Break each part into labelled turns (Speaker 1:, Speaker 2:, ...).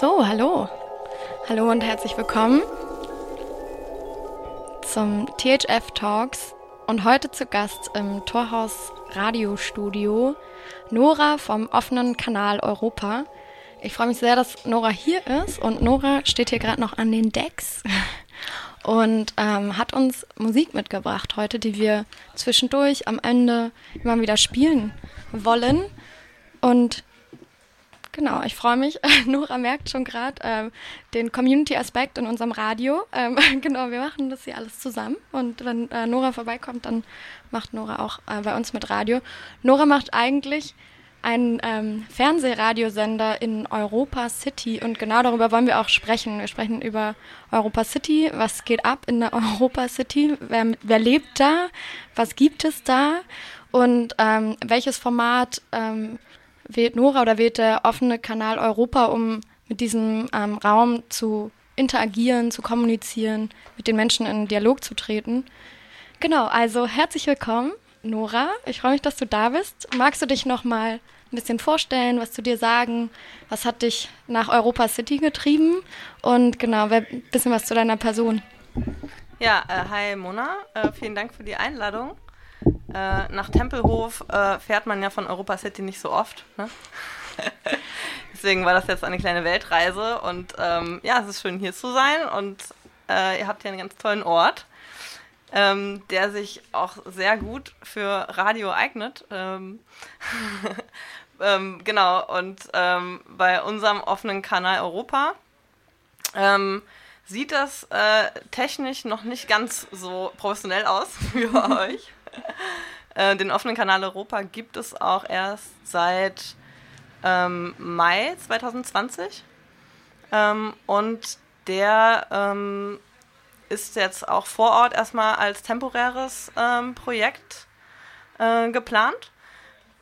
Speaker 1: So, hallo. Hallo und herzlich willkommen zum THF Talks und heute zu Gast im Torhaus Radiostudio Nora vom offenen Kanal Europa. Ich freue mich sehr, dass Nora hier ist und Nora steht hier gerade noch an den Decks und ähm, hat uns Musik mitgebracht heute, die wir zwischendurch am Ende immer wieder spielen wollen. Und Genau, ich freue mich. Nora merkt schon gerade ähm, den Community-Aspekt in unserem Radio. Ähm, genau, wir machen das hier alles zusammen. Und wenn äh, Nora vorbeikommt, dann macht Nora auch äh, bei uns mit Radio. Nora macht eigentlich einen ähm, Fernsehradiosender in Europa City und genau darüber wollen wir auch sprechen. Wir sprechen über Europa City, was geht ab in der Europa City, wer, wer lebt da, was gibt es da und ähm, welches Format ähm, wählt Nora oder wählt der offene Kanal Europa, um mit diesem ähm, Raum zu interagieren, zu kommunizieren, mit den Menschen in Dialog zu treten. Genau, also herzlich willkommen, Nora. Ich freue mich, dass du da bist. Magst du dich noch mal ein bisschen vorstellen, was zu dir sagen? Was hat dich nach Europa City getrieben? Und genau, ein bisschen was zu deiner Person.
Speaker 2: Ja, äh, hi Mona, äh, vielen Dank für die Einladung. Äh, nach Tempelhof äh, fährt man ja von Europa City nicht so oft. Ne? Deswegen war das jetzt eine kleine Weltreise und ähm, ja, es ist schön hier zu sein und äh, ihr habt hier einen ganz tollen Ort, ähm, der sich auch sehr gut für Radio eignet. Ähm, ähm genau, und ähm, bei unserem offenen Kanal Europa ähm, sieht das äh, technisch noch nicht ganz so professionell aus wie bei euch. Äh, den offenen Kanal Europa gibt es auch erst seit ähm, Mai 2020. Ähm, und der ähm, ist jetzt auch vor Ort erstmal als temporäres ähm, Projekt äh, geplant.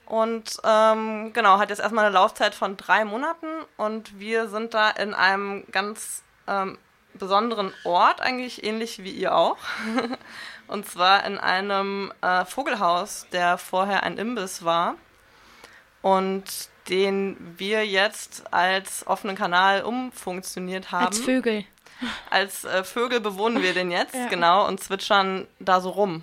Speaker 2: Und ähm, genau, hat jetzt erstmal eine Laufzeit von drei Monaten und wir sind da in einem ganz ähm, besonderen Ort, eigentlich ähnlich wie ihr auch. Und zwar in einem äh, Vogelhaus, der vorher ein Imbiss war. Und den wir jetzt als offenen Kanal umfunktioniert haben.
Speaker 1: Als Vögel.
Speaker 2: Als äh, Vögel bewohnen wir den jetzt, ja. genau, und zwitschern da so rum.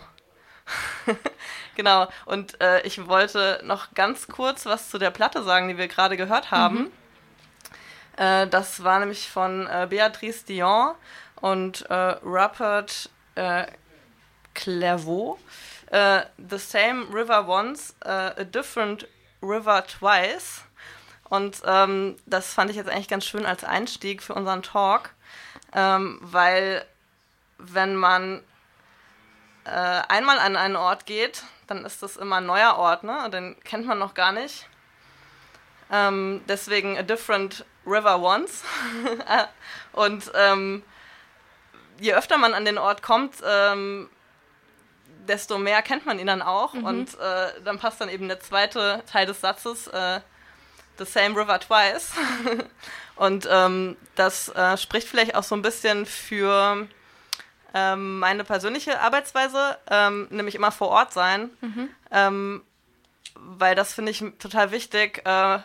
Speaker 2: genau, und äh, ich wollte noch ganz kurz was zu der Platte sagen, die wir gerade gehört haben. Mhm. Äh, das war nämlich von äh, Beatrice Dion und äh, Rupert äh, Clairvaux. Uh, the same river once, uh, a different river twice. Und ähm, das fand ich jetzt eigentlich ganz schön als Einstieg für unseren Talk, ähm, weil wenn man äh, einmal an einen Ort geht, dann ist das immer ein neuer Ort, ne? Den kennt man noch gar nicht. Ähm, deswegen a different river once. Und ähm, je öfter man an den Ort kommt, ähm, desto mehr kennt man ihn dann auch. Mhm. Und äh, dann passt dann eben der zweite Teil des Satzes, äh, The Same River Twice. und ähm, das äh, spricht vielleicht auch so ein bisschen für ähm, meine persönliche Arbeitsweise, ähm, nämlich immer vor Ort sein. Mhm. Ähm, weil das finde ich total wichtig. Äh,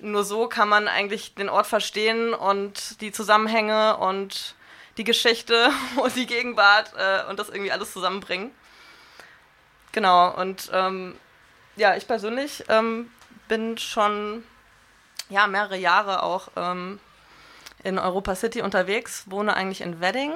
Speaker 2: nur so kann man eigentlich den Ort verstehen und die Zusammenhänge und die Geschichte und die Gegenwart äh, und das irgendwie alles zusammenbringen. Genau, und ähm, ja, ich persönlich ähm, bin schon ja, mehrere Jahre auch ähm, in Europa City unterwegs, wohne eigentlich in Wedding.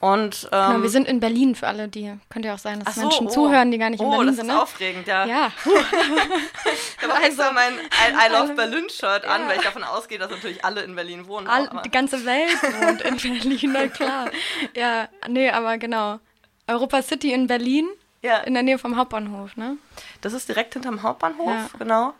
Speaker 2: Und,
Speaker 1: genau, wir ähm, sind in Berlin für alle, die könnte ja auch sein, dass so, Menschen oh, zuhören, die gar nicht in oh, Berlin sind.
Speaker 2: Oh, das ist aufregend, ja. Ja. ich habe also, mein I, I Love Berlin Shirt an, ja. weil ich davon ausgehe, dass natürlich alle in Berlin wohnen.
Speaker 1: All, die ganze Welt wohnt in Berlin, na klar. Ja, nee, aber genau. Europa City in Berlin ja. In der Nähe vom Hauptbahnhof, ne?
Speaker 2: Das ist direkt hinterm Hauptbahnhof, ja. genau.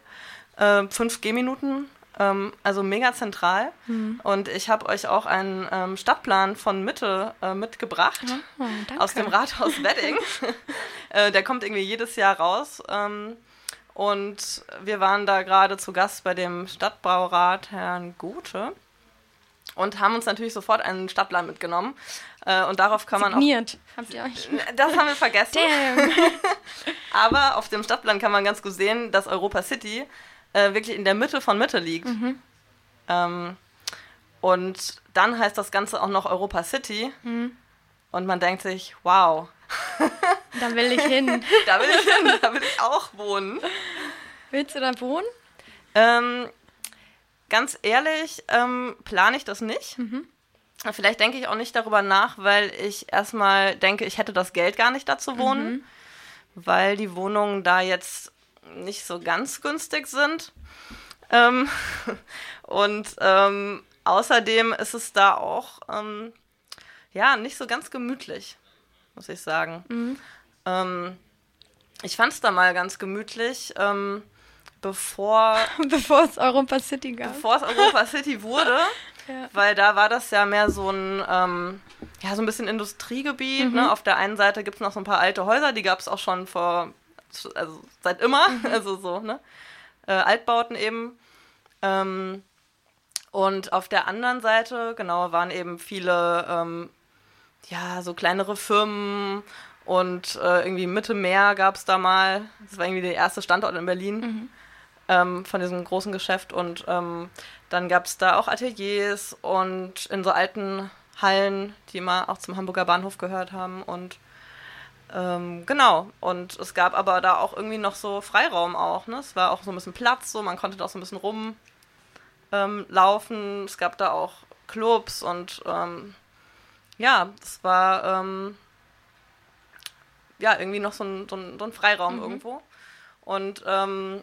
Speaker 2: Äh, fünf Gehminuten, ähm, also mega zentral. Mhm. Und ich habe euch auch einen ähm, Stadtplan von Mitte äh, mitgebracht, oh, aus dem Rathaus Wedding. äh, der kommt irgendwie jedes Jahr raus. Ähm, und wir waren da gerade zu Gast bei dem Stadtbraurat Herrn Gute und haben uns natürlich sofort einen Stadtplan mitgenommen. Äh, und darauf kann
Speaker 1: Signiert.
Speaker 2: man auch. Habt ihr euch? Das haben wir vergessen. Aber auf dem Stadtplan kann man ganz gut sehen, dass Europa City äh, wirklich in der Mitte von Mitte liegt. Mhm. Ähm, und dann heißt das Ganze auch noch Europa City.
Speaker 1: Mhm.
Speaker 2: Und man denkt sich, wow,
Speaker 1: Da will ich hin.
Speaker 2: da will ich hin, da will ich auch wohnen.
Speaker 1: Willst du da wohnen?
Speaker 2: Ähm, ganz ehrlich, ähm, plane ich das nicht. Vielleicht denke ich auch nicht darüber nach, weil ich erstmal denke, ich hätte das Geld gar nicht da zu wohnen, weil die Wohnungen da jetzt nicht so ganz günstig sind. Ähm, und ähm, außerdem ist es da auch ähm, ja nicht so ganz gemütlich, muss ich sagen. Ähm, ich fand es da mal ganz gemütlich, ähm, bevor
Speaker 1: Bevor es Europa City gab.
Speaker 2: bevor es Europa City wurde,
Speaker 1: Ja.
Speaker 2: weil da war das ja mehr so ein, ähm, ja, so ein bisschen Industriegebiet. Ne? Auf der einen Seite gibt es noch so ein paar alte Häuser, die gab es auch schon vor, also seit immer, also so, ne? Äh, Altbauten eben. Ähm, und auf der anderen Seite, genau, waren eben viele, ähm, ja, so kleinere Firmen und äh, irgendwie Mitte Meer gab es da mal. Das war irgendwie der erste Standort in Berlin ähm, von diesem großen Geschäft. Und ähm, dann gab es da auch Ateliers und in so alten Hallen, die mal auch zum Hamburger Bahnhof gehört haben. Und ähm, genau, und es gab aber da auch irgendwie noch so Freiraum auch. Ne? Es war auch so ein bisschen Platz, so man konnte da auch so ein bisschen rumlaufen. Ähm, es gab da auch Clubs und ähm, ja, es war ähm, ja irgendwie noch so ein, so ein, so ein Freiraum irgendwo. Und ähm,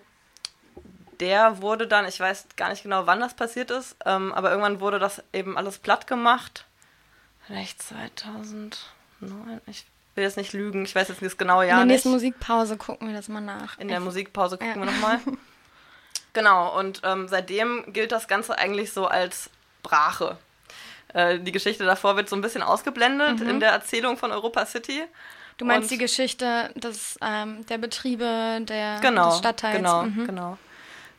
Speaker 2: der wurde dann, ich weiß gar nicht genau, wann das passiert ist, ähm, aber irgendwann wurde das eben alles platt gemacht. Vielleicht 2009, ich will jetzt nicht lügen, ich weiß jetzt nicht das genaue
Speaker 1: In
Speaker 2: Jahr
Speaker 1: der
Speaker 2: nicht.
Speaker 1: nächsten Musikpause gucken wir das mal nach.
Speaker 2: In der
Speaker 1: Ich-
Speaker 2: Musikpause gucken
Speaker 1: Ja.
Speaker 2: wir nochmal. Genau, und ähm, seitdem gilt das Ganze eigentlich so als Brache. Äh, die Geschichte davor wird so ein bisschen ausgeblendet
Speaker 1: Mhm.
Speaker 2: in der Erzählung von Europa City.
Speaker 1: Du meinst
Speaker 2: Und-
Speaker 1: die Geschichte des, ähm, der Betriebe der,
Speaker 2: Genau,
Speaker 1: des Stadtteils?
Speaker 2: genau,
Speaker 1: Mhm.
Speaker 2: genau.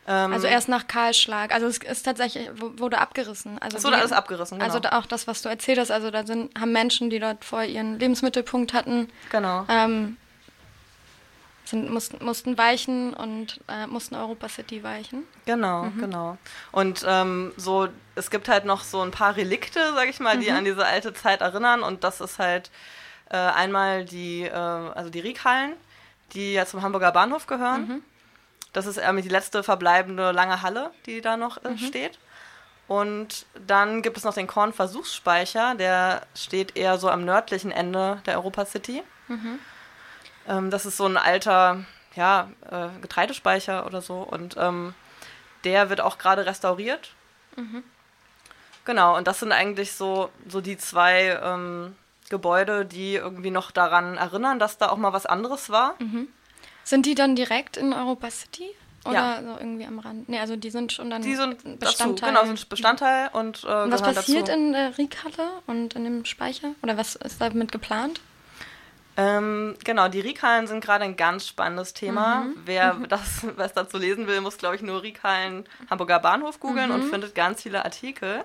Speaker 2: Ähm,
Speaker 1: Also erst nach Kahlschlag. Also es ist tatsächlich, wurde abgerissen. Also
Speaker 2: es wurde
Speaker 1: die-
Speaker 2: alles abgerissen, genau.
Speaker 1: Also auch das, was du erzählt hast, also da sind, haben Menschen, die dort vorher ihren Lebensmittelpunkt hatten,
Speaker 2: genau.
Speaker 1: ähm, sind, mussten, mussten weichen und äh, mussten Europa City weichen.
Speaker 2: Genau,
Speaker 1: Mhm.
Speaker 2: genau. Und ähm, so, es gibt halt noch so ein paar Relikte, sag ich mal,
Speaker 1: Mhm.
Speaker 2: die an diese alte Zeit erinnern. Und das ist halt äh, einmal die, äh, also die Riekhallen, die ja zum Hamburger Bahnhof gehören.
Speaker 1: Mhm.
Speaker 2: Das ist ähm, die letzte verbleibende lange Halle, die da noch äh,
Speaker 1: Mhm.
Speaker 2: steht. Und dann gibt es noch den Kornversuchsspeicher, der steht eher so am nördlichen Ende der Europa City.
Speaker 1: Mhm.
Speaker 2: Ähm, das ist so ein alter ja, äh, Getreidespeicher oder so. Und ähm, der wird auch gerade restauriert. Genau, und das sind eigentlich so, so die zwei ähm, Gebäude, die irgendwie noch daran erinnern, dass da auch mal was anderes war.
Speaker 1: Sind die dann direkt in Europa City? Oder
Speaker 2: Ja.
Speaker 1: so irgendwie am Rand? Nee, also die sind schon dann
Speaker 2: Die sind dazu,
Speaker 1: Bestandteil.
Speaker 2: genau, sind Bestandteil und, äh,
Speaker 1: und was passiert
Speaker 2: dazu.
Speaker 1: in der Riekhalle und in dem Speicher? Oder was ist damit geplant?
Speaker 2: Ähm, genau, die Riekhallen sind gerade ein ganz spannendes Thema.
Speaker 1: Mhm.
Speaker 2: Wer das was dazu lesen will, muss, glaube ich, nur Riekhallen Hamburger Bahnhof googeln
Speaker 1: Mhm.
Speaker 2: und findet ganz viele Artikel,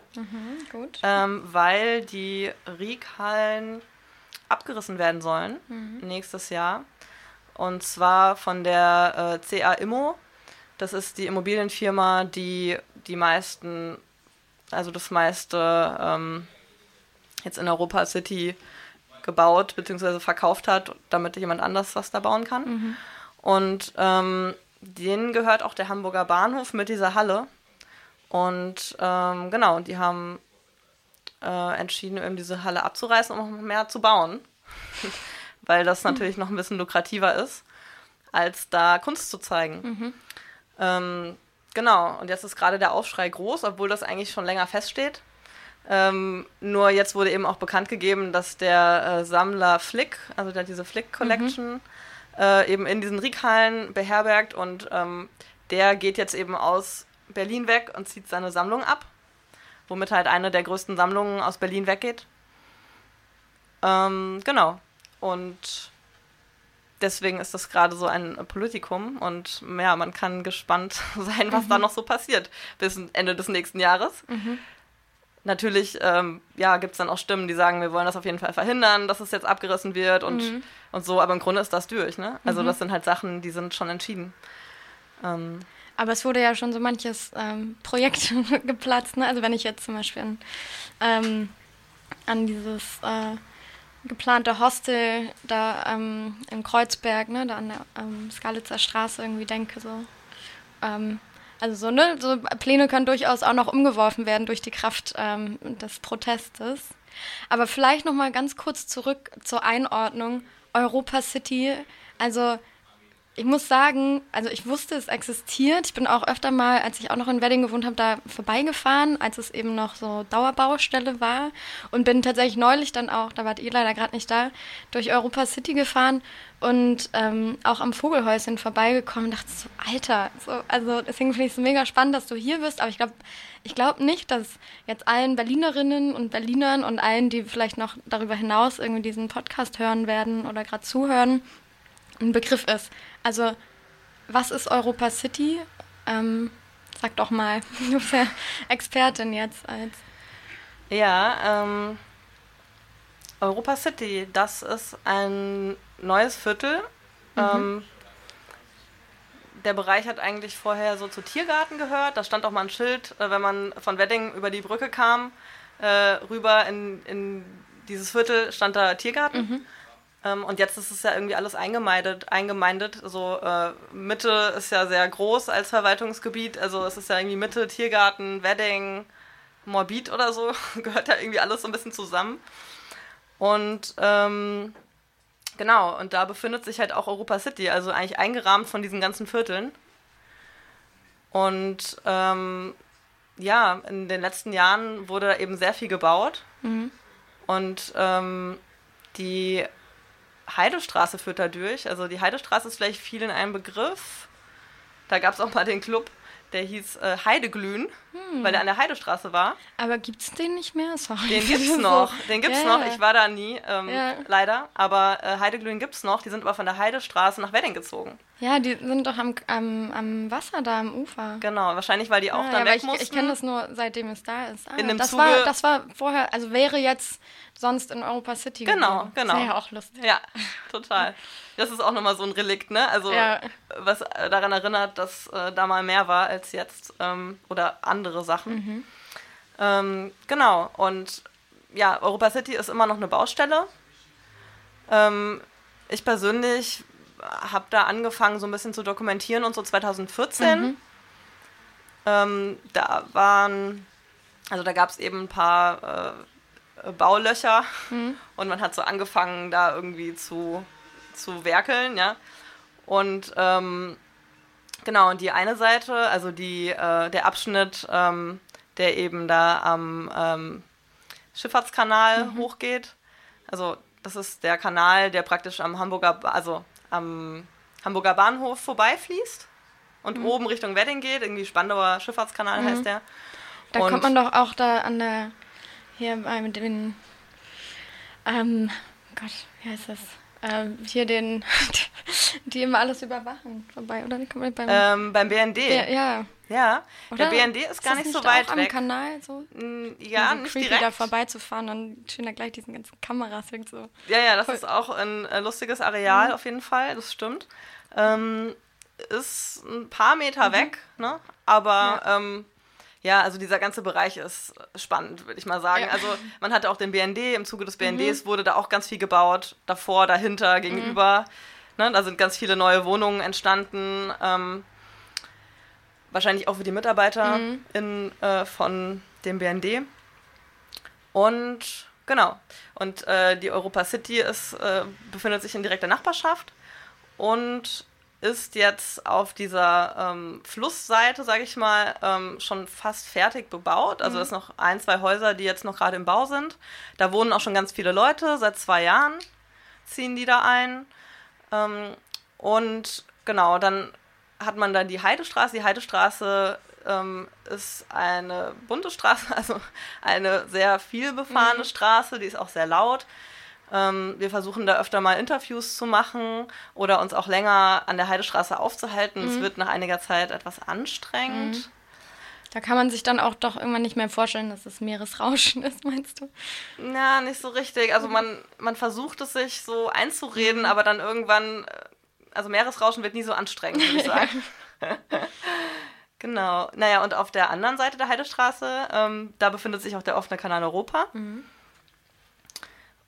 Speaker 1: Gut.
Speaker 2: ähm, weil die Riekhallen abgerissen werden sollen
Speaker 1: Mhm.
Speaker 2: nächstes Jahr. Und zwar von der äh, CA Immo. Das ist die Immobilienfirma, die die meisten, also das meiste ähm, jetzt in Europa City gebaut bzw. verkauft hat, damit jemand anders was da bauen kann. Und ähm, denen gehört auch der Hamburger Bahnhof mit dieser Halle. Und ähm, genau, die haben äh, entschieden, eben diese Halle abzureißen, um noch mehr zu bauen. Weil das natürlich noch ein bisschen lukrativer ist, als da Kunst zu zeigen. Ähm, genau, und jetzt ist gerade der Aufschrei groß, obwohl das eigentlich schon länger feststeht. Ähm, nur jetzt wurde eben auch bekannt gegeben, dass der äh, Sammler Flick, also der diese Flick Collection, äh, eben in diesen Riekhallen beherbergt und ähm, der geht jetzt eben aus Berlin weg und zieht seine Sammlung ab, womit halt eine der größten Sammlungen aus Berlin weggeht. Ähm, genau. Und deswegen ist das gerade so ein Politikum und ja, man kann gespannt sein, was da noch so passiert bis Ende des nächsten Jahres. Natürlich, ähm, ja, gibt es dann auch Stimmen, die sagen, wir wollen das auf jeden Fall verhindern, dass es jetzt abgerissen wird und, und so, aber im Grunde ist das durch, ne? Also das sind halt Sachen, die sind schon entschieden. Ähm,
Speaker 1: Aber es wurde ja schon so manches ähm, Projekt geplatzt. Ne? Also wenn ich jetzt zum Beispiel an, ähm, an dieses äh, geplante Hostel da ähm, in Kreuzberg, ne, da an der ähm, Skalitzer Straße irgendwie denke, so. Ähm, also so, ne, so Pläne können durchaus auch noch umgeworfen werden durch die Kraft ähm, des Protestes. Aber vielleicht noch mal ganz kurz zurück zur Einordnung Europa City. Also ich muss sagen, also ich wusste, es existiert. Ich bin auch öfter mal, als ich auch noch in Wedding gewohnt habe, da vorbeigefahren, als es eben noch so Dauerbaustelle war. Und bin tatsächlich neulich dann auch, da wart ihr leider gerade nicht da, durch Europa City gefahren und ähm, auch am Vogelhäuschen vorbeigekommen und dachte so, Alter, so, also deswegen finde ich es mega spannend, dass du hier bist, aber ich glaube ich glaube nicht, dass jetzt allen Berlinerinnen und Berlinern und allen, die vielleicht noch darüber hinaus irgendwie diesen Podcast hören werden oder gerade zuhören, ein Begriff ist. Also, was ist Europa City? Ähm, sag doch mal, du bist ja Expertin jetzt als.
Speaker 2: Ja, ähm, Europa City, das ist ein neues Viertel. Mhm. Ähm, der Bereich hat eigentlich vorher so zu Tiergarten gehört. Da stand auch mal ein Schild, äh, wenn man von Wedding über die Brücke kam, äh, rüber in, in dieses Viertel stand da Tiergarten. Mhm. Ähm, und jetzt ist es ja irgendwie alles eingemeindet. eingemeindet. Also äh, Mitte ist ja sehr groß als Verwaltungsgebiet. Also es ist ja irgendwie Mitte, Tiergarten, Wedding, Morbid oder so. Gehört ja irgendwie alles so ein bisschen zusammen. Und ähm, genau, und da befindet sich halt auch Europa City, also eigentlich eingerahmt von diesen ganzen Vierteln. Und ähm, ja, in den letzten Jahren wurde eben sehr viel gebaut. Mhm. Und ähm, die Heidestraße führt da durch. Also die Heidestraße ist vielleicht viel in einem Begriff. Da gab es auch mal den Club, der hieß äh, Heideglühen, hm. weil der an der Heidestraße war.
Speaker 1: Aber gibt es den nicht mehr? Sorry.
Speaker 2: Den gibt es noch. Den gibt's ja, noch. Ich war da nie, ähm, ja. leider. Aber äh, Heideglühen gibt es noch. Die sind aber von der Heidestraße nach Wedding gezogen.
Speaker 1: Ja, die sind doch am, am, am Wasser da, am Ufer.
Speaker 2: Genau, wahrscheinlich, weil die auch ja, dann ja, weg
Speaker 1: ich, Ich kenne das nur, seitdem es da ist.
Speaker 2: Ah, in dem
Speaker 1: das,
Speaker 2: Zuge
Speaker 1: war, das war vorher, also wäre jetzt sonst in Europa City
Speaker 2: Genau, gewesen. genau.
Speaker 1: Das wäre ja auch lustig.
Speaker 2: Ja, total. Das ist auch nochmal so ein Relikt, ne? Also, ja. was äh, daran erinnert, dass äh, da mal mehr war als jetzt ähm, oder andere Sachen. Mhm. Ähm, genau, und ja, Europa City ist immer noch eine Baustelle. Ähm, ich persönlich habe da angefangen, so ein bisschen zu dokumentieren und so 2014. Mhm. Ähm, da waren, also da gab es eben ein paar äh, Baulöcher mhm. und man hat so angefangen, da irgendwie zu, zu werkeln, ja. Und ähm, genau, und die eine Seite, also die, äh, der Abschnitt, ähm, der eben da am ähm, Schifffahrtskanal mhm. hochgeht, also das ist der Kanal, der praktisch am Hamburger, also am Hamburger Bahnhof vorbeifließt und mhm. oben Richtung Wedding geht. Irgendwie Spandauer Schifffahrtskanal mhm. heißt der.
Speaker 1: Da und kommt man doch auch da an der, hier bei den, ähm, Gott, wie heißt das? Ähm, hier den, die immer alles überwachen vorbei, oder?
Speaker 2: Beim, ähm, beim BND.
Speaker 1: Der, ja.
Speaker 2: Ja, Oder? der BND ist, ist gar nicht, nicht so weit weg.
Speaker 1: am Kanal so?
Speaker 2: Mm, ja, so nicht creepy direkt.
Speaker 1: da vorbeizufahren und schön da gleich diesen ganzen Kameras so.
Speaker 2: Ja, ja, das Voll. ist auch ein äh, lustiges Areal mhm. auf jeden Fall, das stimmt. Ähm, ist ein paar Meter mhm. weg, ne? Aber ja. Ähm, ja. also dieser ganze Bereich ist spannend, würde ich mal sagen. Ja. Also man hatte auch den BND, im Zuge des BNDs mhm. wurde da auch ganz viel gebaut, davor, dahinter, gegenüber. Mhm. Ne? Da sind ganz viele neue Wohnungen entstanden. Ähm, wahrscheinlich auch für die Mitarbeiter mhm. in, äh, von dem BND. Und genau. Und äh, die Europa City ist, äh, befindet sich in direkter Nachbarschaft und ist jetzt auf dieser ähm, Flussseite, sage ich mal, ähm, schon fast fertig bebaut. Also mhm. es noch ein, zwei Häuser, die jetzt noch gerade im Bau sind. Da wohnen auch schon ganz viele Leute. Seit zwei Jahren ziehen die da ein. Ähm, und genau, dann hat man dann die Heidestraße. Die Heidestraße ähm, ist eine bunte Straße, also eine sehr viel befahrene mhm. Straße, die ist auch sehr laut. Ähm, wir versuchen da öfter mal Interviews zu machen oder uns auch länger an der Heidestraße aufzuhalten. Es mhm. wird nach einiger Zeit etwas anstrengend. Mhm.
Speaker 1: Da kann man sich dann auch doch irgendwann nicht mehr vorstellen, dass es Meeresrauschen ist, meinst du?
Speaker 2: Ja, nicht so richtig. Also man, man versucht es sich so einzureden, mhm. aber dann irgendwann äh, also Meeresrauschen wird nie so anstrengend, würde ich sagen. Genau. Naja, und auf der anderen Seite der Heidestraße, ähm, da befindet sich auch der offene Kanal Europa. Mhm.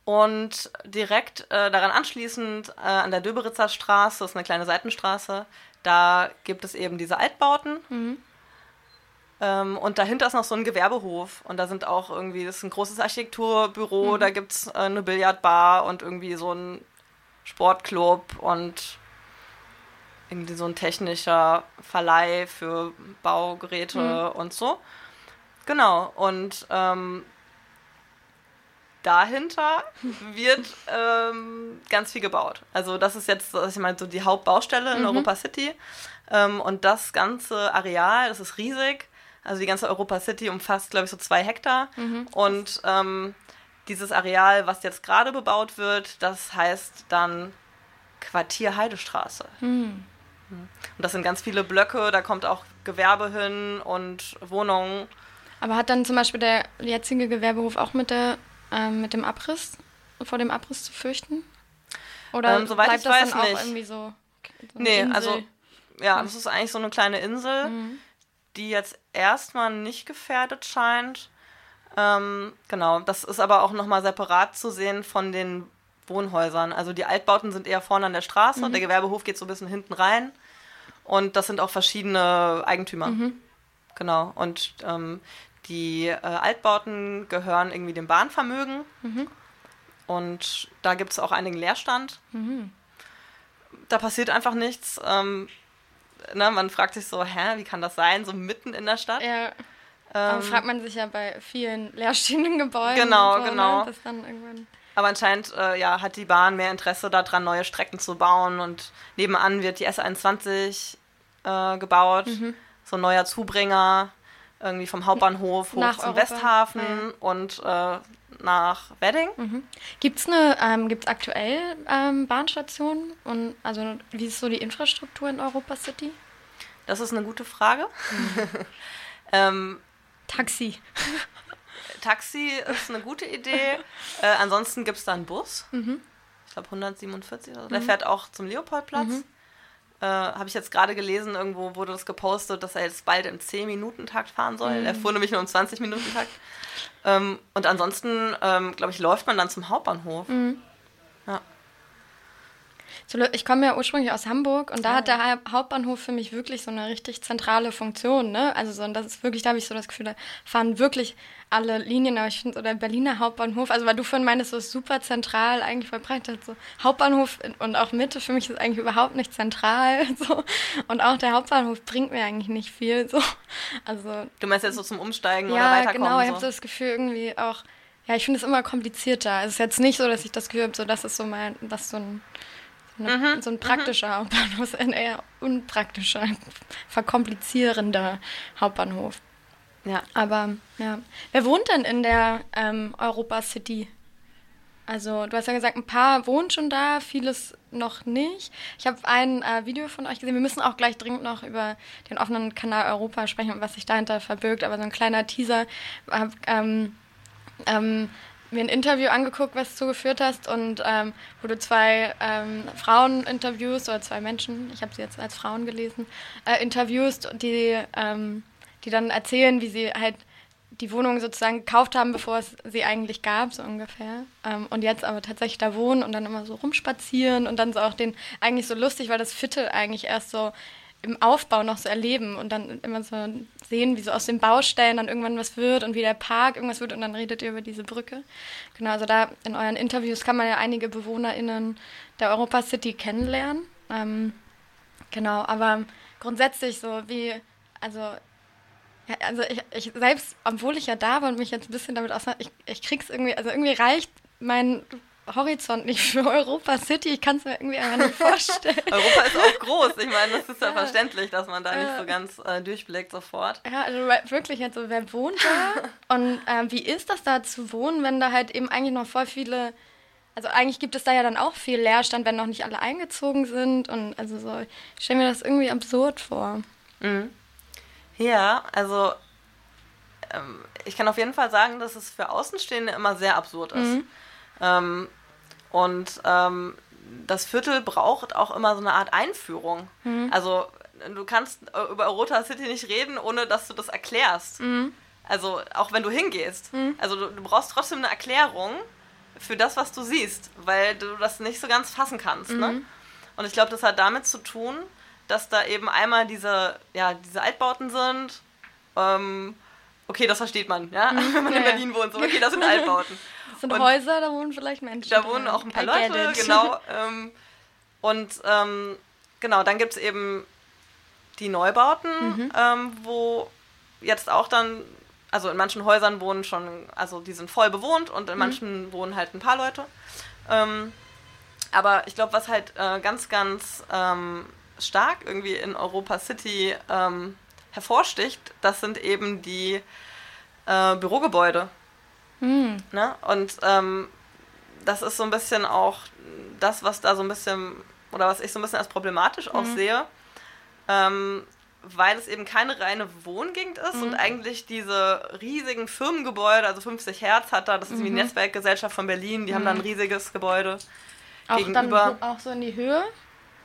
Speaker 2: Und direkt äh, daran anschließend äh, an der Döberitzer Straße, das ist eine kleine Seitenstraße, da gibt es eben diese Altbauten. Mhm. Ähm, und dahinter ist noch so ein Gewerbehof. Und da sind auch irgendwie, das ist ein großes Architekturbüro, mhm. da gibt es äh, eine Billardbar und irgendwie so ein Sportclub und irgendwie so ein technischer Verleih für Baugeräte mhm. und so. Genau. Und ähm, dahinter wird ähm, ganz viel gebaut. Also das ist jetzt, ich meine, so die Hauptbaustelle in mhm. Europa City. Ähm, und das ganze Areal, das ist riesig. Also die ganze Europa City umfasst, glaube ich, so zwei Hektar. Mhm. Und ähm, dieses Areal, was jetzt gerade bebaut wird, das heißt dann Quartier Heidestraße. Mhm. Und das sind ganz viele Blöcke, da kommt auch Gewerbe hin und Wohnungen.
Speaker 1: Aber hat dann zum Beispiel der jetzige Gewerbehof auch mit, der, ähm, mit dem Abriss, vor dem Abriss zu fürchten?
Speaker 2: Oder ähm, bleibt ich das weiß dann auch nicht. irgendwie so? so nee, Insel? also ja, das ist eigentlich so eine kleine Insel, mhm. die jetzt erstmal nicht gefährdet scheint. Ähm, genau, das ist aber auch nochmal separat zu sehen von den Wohnhäusern. Also die Altbauten sind eher vorne an der Straße, mhm. der Gewerbehof geht so ein bisschen hinten rein. Und das sind auch verschiedene Eigentümer. Mhm. Genau. Und ähm, die äh, Altbauten gehören irgendwie dem Bahnvermögen. Mhm. Und da gibt es auch einigen Leerstand. Mhm. Da passiert einfach nichts. Ähm, ne, man fragt sich so, hä, wie kann das sein, so mitten in der Stadt?
Speaker 1: Ja. Ähm, fragt man sich ja bei vielen leerstehenden Gebäuden.
Speaker 2: Genau, so, ne, genau. Ne, irgendwann aber anscheinend äh, ja, hat die Bahn mehr Interesse daran, neue Strecken zu bauen. Und nebenan wird die S21 äh, gebaut. Mhm. So ein neuer Zubringer irgendwie vom Hauptbahnhof hoch nach zum Europa. Westhafen ja. und äh, nach Wedding.
Speaker 1: Mhm. Gibt es ähm, gibt's aktuell ähm, Bahnstationen? Und also wie ist so die Infrastruktur in Europa City?
Speaker 2: Das ist eine gute Frage. Mhm. ähm,
Speaker 1: Taxi.
Speaker 2: Taxi ist eine gute Idee. äh, ansonsten gibt es da einen Bus. Mhm. Ich glaube 147 oder so. Der mhm. fährt auch zum Leopoldplatz. Äh, Habe ich jetzt gerade gelesen, irgendwo wurde das gepostet, dass er jetzt bald im 10-Minuten-Takt fahren soll. Mhm. Er fuhr nämlich nur im 20-Minuten-Takt. ähm, und ansonsten, ähm, glaube ich, läuft man dann zum Hauptbahnhof. Mhm. Ja.
Speaker 1: Ich komme ja ursprünglich aus Hamburg und da oh. hat der Hauptbahnhof für mich wirklich so eine richtig zentrale Funktion. Ne? Also so, und das ist wirklich, da habe ich so das Gefühl, da fahren wirklich alle Linien, aber ich finde so der Berliner Hauptbahnhof, also weil du vorhin meinst, so ist super zentral eigentlich verbreitet, so Hauptbahnhof und auch Mitte für mich ist eigentlich überhaupt nicht zentral, so und auch der Hauptbahnhof bringt mir eigentlich nicht viel, so. Also
Speaker 2: du meinst jetzt so zum Umsteigen
Speaker 1: ja,
Speaker 2: oder weiterkommen?
Speaker 1: Ja, genau.
Speaker 2: Ich
Speaker 1: habe so das Gefühl irgendwie auch, ja, ich finde es immer komplizierter. Es ist jetzt nicht so, dass ich das Gefühl habe, so das ist so mein, was so ein eine, mhm. so ein praktischer mhm. Hauptbahnhof, ein eher unpraktischer, verkomplizierender Hauptbahnhof. Ja. Aber ja. Wer wohnt denn in der ähm, Europa City? Also, du hast ja gesagt, ein paar wohnen schon da, vieles noch nicht. Ich habe ein äh, Video von euch gesehen. Wir müssen auch gleich dringend noch über den offenen Kanal Europa sprechen und was sich dahinter verbirgt. Aber so ein kleiner Teaser. Hab, ähm, ähm, mir ein Interview angeguckt, was du geführt hast und ähm, wo du zwei ähm, Frauen interviewst oder zwei Menschen, ich habe sie jetzt als Frauen gelesen, äh, interviewst, die, ähm, die dann erzählen, wie sie halt die Wohnung sozusagen gekauft haben, bevor es sie eigentlich gab, so ungefähr. Ähm, und jetzt aber tatsächlich da wohnen und dann immer so rumspazieren und dann so auch den, eigentlich so lustig, weil das Viertel eigentlich erst so im Aufbau noch so erleben und dann immer so sehen, wie so aus den Baustellen dann irgendwann was wird und wie der Park irgendwas wird und dann redet ihr über diese Brücke. Genau, also da in euren Interviews kann man ja einige BewohnerInnen der Europa City kennenlernen. Ähm, genau, aber grundsätzlich so wie, also ja, also ich, ich, selbst, obwohl ich ja da war und mich jetzt ein bisschen damit auseinander, ich, ich krieg's irgendwie, also irgendwie reicht mein Horizont nicht für Europa City. Ich kann es mir irgendwie einfach nicht vorstellen.
Speaker 2: Europa ist auch groß. Ich meine, das ist ja, ja verständlich, dass man da nicht so ganz äh, durchblickt sofort.
Speaker 1: Ja, also wirklich, also wer wohnt da? Und äh, wie ist das da zu wohnen, wenn da halt eben eigentlich noch voll viele also eigentlich gibt es da ja dann auch viel Leerstand, wenn noch nicht alle eingezogen sind. Und also so, ich stelle mir das irgendwie absurd vor.
Speaker 2: Mhm. Ja, also ähm, ich kann auf jeden Fall sagen, dass es für Außenstehende immer sehr absurd ist. Mhm. Ähm, und ähm, das Viertel braucht auch immer so eine Art Einführung. Mhm. Also du kannst äh, über Europa City nicht reden, ohne dass du das erklärst.
Speaker 1: Mhm.
Speaker 2: Also auch wenn du hingehst. Also du, du brauchst trotzdem eine Erklärung für das, was du siehst, weil du das nicht so ganz fassen kannst. Ne?
Speaker 1: Mhm.
Speaker 2: Und ich glaube, das hat damit zu tun, dass da eben einmal diese, ja, diese Altbauten sind. Ähm, okay, das versteht man, ja, wenn man
Speaker 1: Ja,
Speaker 2: in
Speaker 1: ja.
Speaker 2: Berlin wohnt. So, okay, das sind Altbauten.
Speaker 1: Das sind
Speaker 2: Und-
Speaker 1: Häuser, da wohnen vielleicht Menschen.
Speaker 2: Da wohnen
Speaker 1: drin.
Speaker 2: auch ein paar
Speaker 1: I
Speaker 2: Leute, genau. Ähm, und ähm, genau, dann gibt es eben die Neubauten,
Speaker 1: Mhm.
Speaker 2: ähm, wo jetzt auch dann, also in manchen Häusern wohnen schon, also die sind voll bewohnt und in
Speaker 1: Mhm.
Speaker 2: manchen wohnen halt ein paar Leute. Ähm, aber ich glaube, was halt äh, ganz, ganz ähm, stark irgendwie in Europa City ähm, hervorsticht, das sind eben die äh, Bürogebäude.
Speaker 1: Hm.
Speaker 2: Ne? Und ähm, das ist so ein bisschen auch das, was da so ein bisschen, oder was ich so ein bisschen als problematisch auch sehe, ähm, weil es eben keine reine Wohngegend ist und eigentlich diese riesigen Firmengebäude, also 50 Hertz hat da, das ist die Netzwerkgesellschaft von Berlin, die haben da ein riesiges Gebäude
Speaker 1: Auch
Speaker 2: gegenüber.
Speaker 1: dann auch so in die Höhe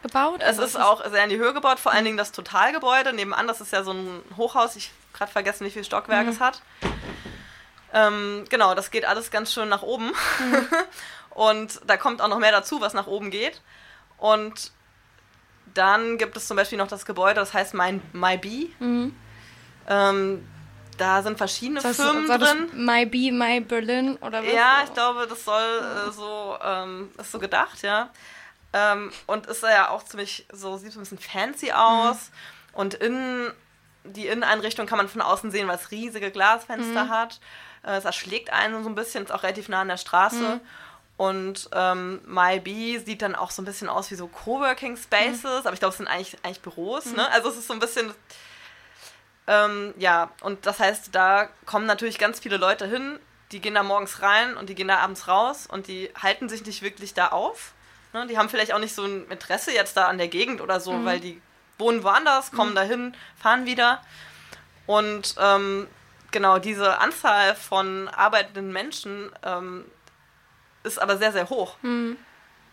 Speaker 1: gebaut?
Speaker 2: Es
Speaker 1: Also
Speaker 2: ist auch sehr in die Höhe gebaut, vor allen Dingen das Totalgebäude. Nebenan, das ist ja so ein Hochhaus. Ich habe gerade vergessen, wie viele Stockwerke es hat. Ähm, genau, das geht alles ganz schön nach oben. Und da kommt auch noch mehr dazu, was nach oben geht. Und dann gibt es zum Beispiel noch das Gebäude, das heißt My, MyBee.
Speaker 1: Mhm.
Speaker 2: Ähm, da sind verschiedene
Speaker 1: Das,
Speaker 2: Firmen
Speaker 1: soll das
Speaker 2: drin.
Speaker 1: My Be, My Berlin oder was?
Speaker 2: Ja, ich glaube, das soll äh, so, ähm, ist so gedacht, ja. Ähm, und ist ja auch ziemlich, so sieht so ein bisschen fancy aus. Und in die Inneneinrichtung kann man von außen sehen, weil es riesige Glasfenster hat. Äh, es erschlägt einen so ein bisschen, ist auch relativ nah an der Straße. Und ähm, MyBee sieht dann auch so ein bisschen aus wie so Coworking Spaces, aber ich glaube, es sind eigentlich, eigentlich Büros. Ne? Also es ist so ein bisschen, ähm, ja, und das heißt, da kommen natürlich ganz viele Leute hin, die gehen da morgens rein und die gehen da abends raus und die halten sich nicht wirklich da auf. Ne? Die haben vielleicht auch nicht so ein Interesse jetzt da an der Gegend oder so, weil die wohnen woanders, kommen dahin, fahren wieder. Und ähm, genau, diese Anzahl von arbeitenden Menschen ähm, ist aber sehr, sehr hoch.
Speaker 1: Hm.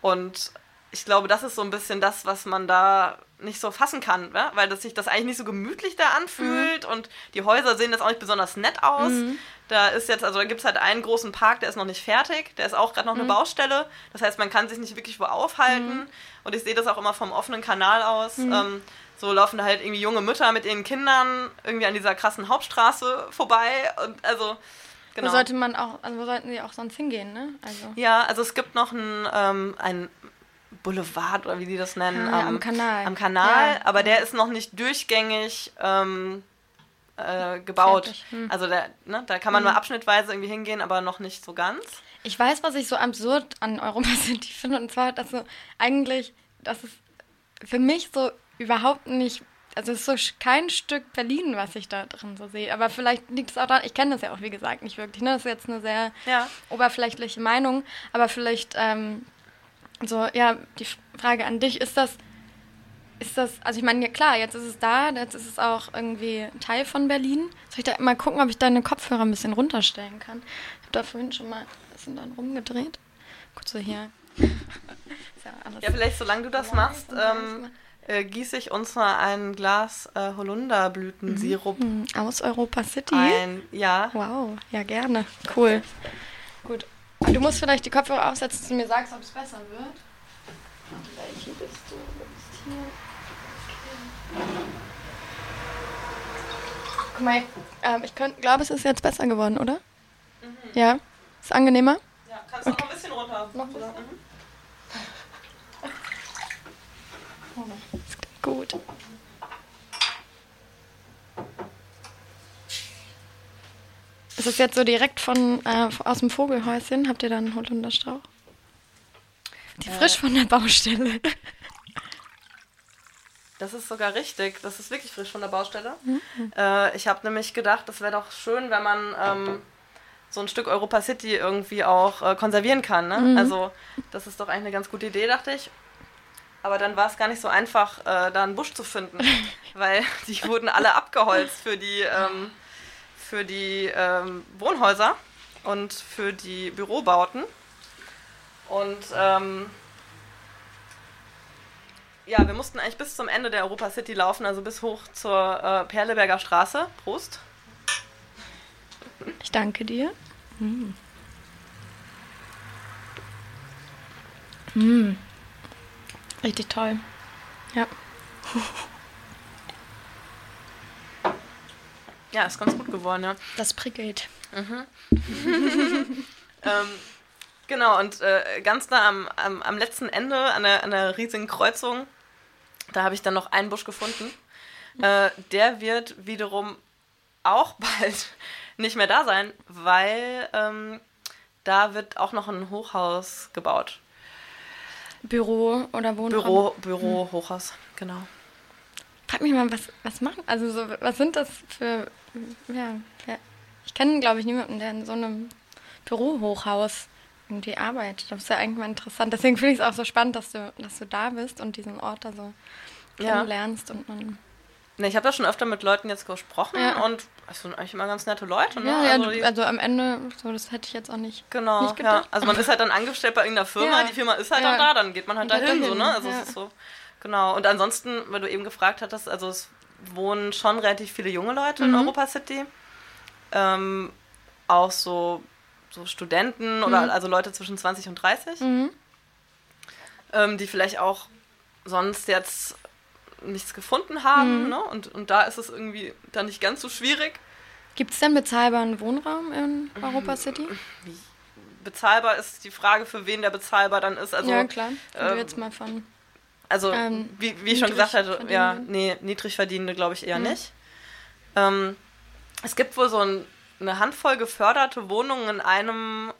Speaker 2: Und ich glaube, das ist so ein bisschen das, was man da nicht so fassen kann, ne? weil das sich das eigentlich nicht so gemütlich da anfühlt und die Häuser sehen jetzt auch nicht besonders nett aus. Da ist jetzt, also da gibt es halt einen großen Park, der ist noch nicht fertig, der ist auch gerade noch eine Baustelle. Das heißt, man kann sich nicht wirklich wo aufhalten. Und ich sehe das auch immer vom offenen Kanal aus. Ähm, so laufen da halt irgendwie junge Mütter mit ihren Kindern irgendwie an dieser krassen Hauptstraße vorbei. Und also, genau.
Speaker 1: Wo sollte man auch, also wo sollten sie auch sonst hingehen, ne? Also
Speaker 2: Ja, also es gibt noch einen, ähm, einen Boulevard oder wie die das nennen.
Speaker 1: Ah, ja, am Kanal.
Speaker 2: Am Kanal,
Speaker 1: Ja.
Speaker 2: aber der ist noch nicht durchgängig ähm, äh, gebaut.
Speaker 1: Hm.
Speaker 2: Also der, ne, da kann man nur abschnittweise irgendwie hingehen, aber noch nicht so ganz.
Speaker 1: Ich weiß, was ich so absurd an Europa City finde, und zwar, dass so eigentlich, das ist für mich so überhaupt nicht, also es ist so kein Stück Berlin, was ich da drin so sehe. Aber vielleicht liegt es auch daran, ich kenne das ja auch, wie gesagt, nicht wirklich. Ne? Das ist jetzt eine sehr
Speaker 2: Ja.
Speaker 1: oberflächliche Meinung, aber vielleicht, ähm, so, ja, die Frage an dich, ist das, ist das, also ich meine, ja klar, jetzt ist es da, jetzt ist es auch irgendwie Teil von Berlin. Soll ich da mal gucken, ob ich deine Kopfhörer ein bisschen runterstellen kann? Ich habe da vorhin schon mal ein bisschen dann rumgedreht. Kurz so hier. ist ja,
Speaker 2: Ja, vielleicht solange du das machst, ähm, äh, gieße ich uns mal ein Glas äh, Holunderblütensirup
Speaker 1: Hm, aus Europa City.
Speaker 2: ein. Ja.
Speaker 1: Wow, ja gerne. Cool. Gut. Du musst vielleicht die Kopfhörer aufsetzen, dass du mir sagst, ob es besser wird. Welche bist du? Du bist hier. Okay. Guck mal, ähm, ich glaube, es ist jetzt besser geworden, oder? Ja? Ist angenehmer?
Speaker 2: ja. Kannst du noch ein bisschen runter?
Speaker 1: Noch ein bisschen?
Speaker 2: Mhm.
Speaker 1: Das klingt gut. Ist es jetzt so direkt von äh, aus dem Vogelhäuschen? Habt ihr da einen Holunderstrauch? Die frisch von der Baustelle.
Speaker 2: Das ist sogar richtig. Das ist wirklich frisch von der Baustelle. Äh, ich habe nämlich gedacht, es wäre doch schön, wenn man ähm, so ein Stück Europa City irgendwie auch äh, konservieren kann. Ne? Also das ist doch eigentlich eine ganz gute Idee, dachte ich. Aber dann war es gar nicht so einfach, äh, da einen Busch zu finden, weil die wurden alle abgeholzt für die, ähm, für die ähm, Wohnhäuser und für die Bürobauten. Und ähm, ja, wir mussten eigentlich bis zum Ende der Europa City laufen, also bis hoch zur äh, Perleberger Straße. Prost.
Speaker 1: Ich danke dir. Mm. Mm. Richtig toll. Ja.
Speaker 2: Ja, ist ganz gut geworden, ja.
Speaker 1: Das prickelt.
Speaker 2: Mhm. ähm, genau, und äh, ganz da am, am, am, letzten Ende, an der, an der riesigen Kreuzung, da habe ich dann noch einen Busch gefunden. Äh, der wird wiederum auch bald nicht mehr da sein, weil ähm, da wird auch noch ein Hochhaus gebaut.
Speaker 1: Büro oder Wohnraum?
Speaker 2: Büro, Büro, hm. Hochhaus, genau.
Speaker 1: Frag mich mal, was, was machen, also so, was sind das für, ja, ja ich kenne, glaube ich, niemanden, der in so einem Bürohochhaus irgendwie arbeitet. Das ist ja eigentlich mal interessant. Deswegen finde ich es auch so spannend, dass du, dass du da bist und diesen Ort da so ja. kennenlernst und man
Speaker 2: Ne, ich habe da schon öfter mit Leuten jetzt gesprochen ja. und es sind eigentlich immer ganz nette Leute. Ne?
Speaker 1: Ja, also, ja, also, am Ende, so, das hätte ich jetzt auch nicht,
Speaker 2: genau,
Speaker 1: nicht
Speaker 2: gedacht. Ja. Also man ist halt dann angestellt bei irgendeiner Firma, die Firma ist halt dann da, dann geht man halt dahin, dahin, so, ne? Also es ist so, genau. Und ansonsten, weil du eben gefragt hattest, also es wohnen schon relativ viele junge Leute mhm. in Europa City. Ähm, auch so, so Studenten mhm. oder also Leute zwischen 20 und 30, mhm. ähm, die vielleicht auch sonst jetzt nichts gefunden haben. Mhm. Ne? Und, und da ist es irgendwie dann nicht ganz so schwierig.
Speaker 1: Gibt es denn bezahlbaren Wohnraum in Europa City?
Speaker 2: Wie? Bezahlbar ist die Frage, für wen der bezahlbar dann ist. Also,
Speaker 1: ja, klar. Du jetzt mal von.
Speaker 2: Also, ähm, wie, wie ich schon gesagt hatte, ja, nee, niedrig verdienende glaube ich eher mhm. nicht. Ähm, es gibt wohl so ein, eine Handvoll geförderte Wohnungen in einem,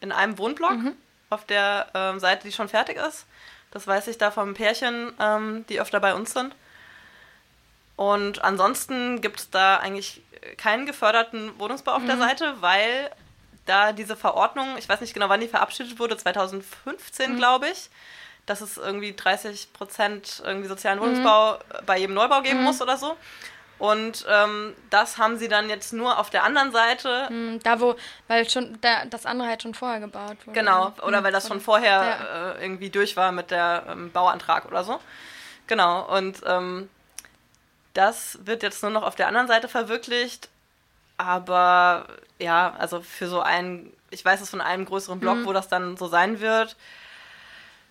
Speaker 2: in einem Wohnblock mhm. auf der ähm, Seite, die schon fertig ist. Das weiß ich da vom Pärchen, ähm, die öfter bei uns sind. Und ansonsten gibt es da eigentlich keinen geförderten Wohnungsbau auf mhm. der Seite, weil da diese Verordnung, ich weiß nicht genau, wann die verabschiedet wurde, 2015, mhm. glaube ich, dass es irgendwie 30 Prozent irgendwie sozialen mhm. Wohnungsbau bei jedem Neubau geben mhm. muss oder so. Und ähm, das haben sie dann jetzt nur auf der anderen Seite.
Speaker 1: Hm, da wo, weil schon der, das andere halt schon vorher gebaut wurde.
Speaker 2: Genau, oder hm, weil das schon vorher ja. äh, irgendwie durch war mit der ähm, Bauantrag oder so. Genau, und ähm, das wird jetzt nur noch auf der anderen Seite verwirklicht. Aber ja, also für so einen, ich weiß es von einem größeren Block, mhm. wo das dann so sein wird.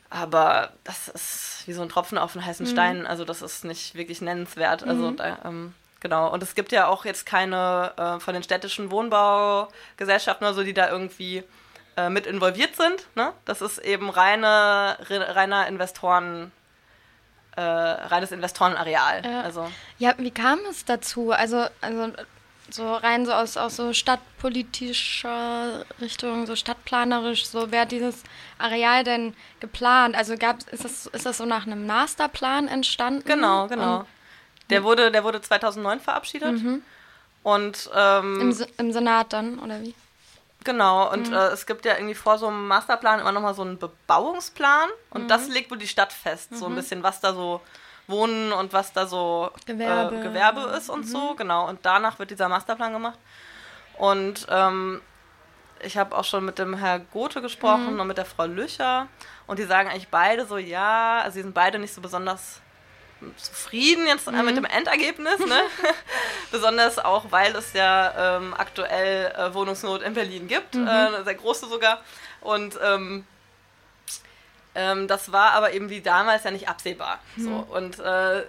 Speaker 2: Aber das ist wie so ein Tropfen auf einen heißen mhm. Stein. Also das ist nicht wirklich nennenswert. Also mhm. da, ähm, Genau, und es gibt ja auch jetzt keine äh, von den städtischen Wohnbaugesellschaften oder so, die da irgendwie äh, mit involviert sind. Ne? Das ist eben reine, reiner Investoren, äh, reines Investorenareal.
Speaker 1: Ja.
Speaker 2: Also.
Speaker 1: ja, wie kam es dazu? Also, also so rein so aus, aus so stadtpolitischer Richtung, so stadtplanerisch, so wer dieses Areal denn geplant? Also gab ist das, ist das so nach einem Masterplan entstanden?
Speaker 2: Genau, genau. Und der wurde, der wurde 2009 verabschiedet. Mhm. Und ähm,
Speaker 1: Im, Im Senat dann, oder wie?
Speaker 2: Genau, und mhm. äh, es gibt ja irgendwie vor so einem Masterplan immer nochmal so einen Bebauungsplan und mhm. das legt wohl die Stadt fest, so ein mhm. bisschen, was da so Wohnen und was da so
Speaker 1: Gewerbe,
Speaker 2: äh, Gewerbe ist und so, mhm. genau. Und danach wird dieser Masterplan gemacht. Und ähm, ich habe auch schon mit dem Herr Gothe gesprochen mhm. und mit der Frau Lücher und die sagen eigentlich beide so, ja, also sie sind beide nicht so besonders zufrieden jetzt mhm. mit dem Endergebnis, ne? Besonders auch, weil es ja ähm, aktuell äh, Wohnungsnot in Berlin gibt, mhm. äh, sehr große sogar. Und ähm, ähm, das war aber eben wie damals ja nicht absehbar. Mhm. So. Und äh,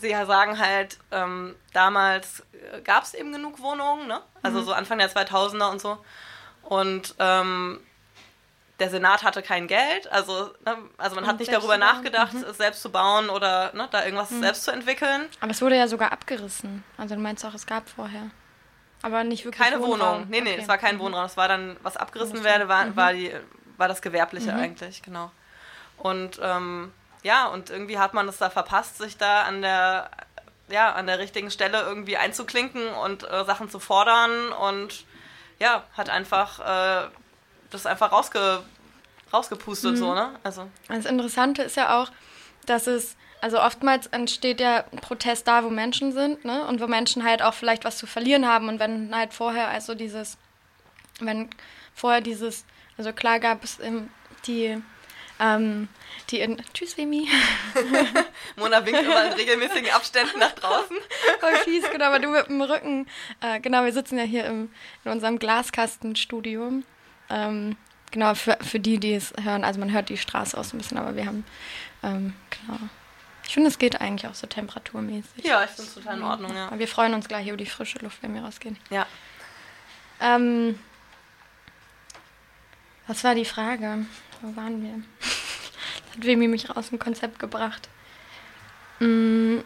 Speaker 2: sie sagen halt, ähm, damals äh, gab es eben genug Wohnungen, ne? also mhm. so Anfang der 2000er und so. Und ähm, der Senat hatte kein Geld, also, ne, also man und hat nicht darüber nachgedacht, mhm. es selbst zu bauen oder ne, da irgendwas mhm. selbst zu entwickeln.
Speaker 1: Aber es wurde ja sogar abgerissen. Also du meinst auch, es gab vorher. Aber nicht wirklich.
Speaker 2: Keine Wohnraum. Wohnung. Nee, nee, okay. es war kein mhm. Wohnraum. Es war dann, was abgerissen werde, war, mhm. war, die, war das Gewerbliche mhm. eigentlich, genau. Und ähm, ja, und irgendwie hat man es da verpasst, sich da an der, ja, an der richtigen Stelle irgendwie einzuklinken und äh, Sachen zu fordern und ja, hat einfach äh, das einfach rausge, rausgepustet, mhm. so, ne? Also.
Speaker 1: Das Interessante ist ja auch, dass es, also oftmals entsteht ja Protest da, wo Menschen sind, ne? Und wo Menschen halt auch vielleicht was zu verlieren haben. Und wenn halt vorher, also dieses, wenn vorher dieses, also klar gab es die ähm, die in. Tschüss, Remi.
Speaker 2: Mona winkt immer in regelmäßigen Abständen nach draußen.
Speaker 1: Voll fies, genau, aber du mit dem Rücken. Äh, genau, wir sitzen ja hier im, in unserem Glaskastenstudio. Ähm, genau, für, für die, die es hören. Also man hört die Straße auch so ein bisschen, aber wir haben. Ähm, genau. Ich finde, es geht eigentlich auch so temperaturmäßig.
Speaker 2: Ja, ich finde es total in Ordnung, ja.
Speaker 1: Aber wir freuen uns gleich über die frische Luft, wenn wir rausgehen.
Speaker 2: Ja.
Speaker 1: Ähm, was war die Frage? Wo waren wir? Das hat Wemi mich raus dem Konzept gebracht. Mm,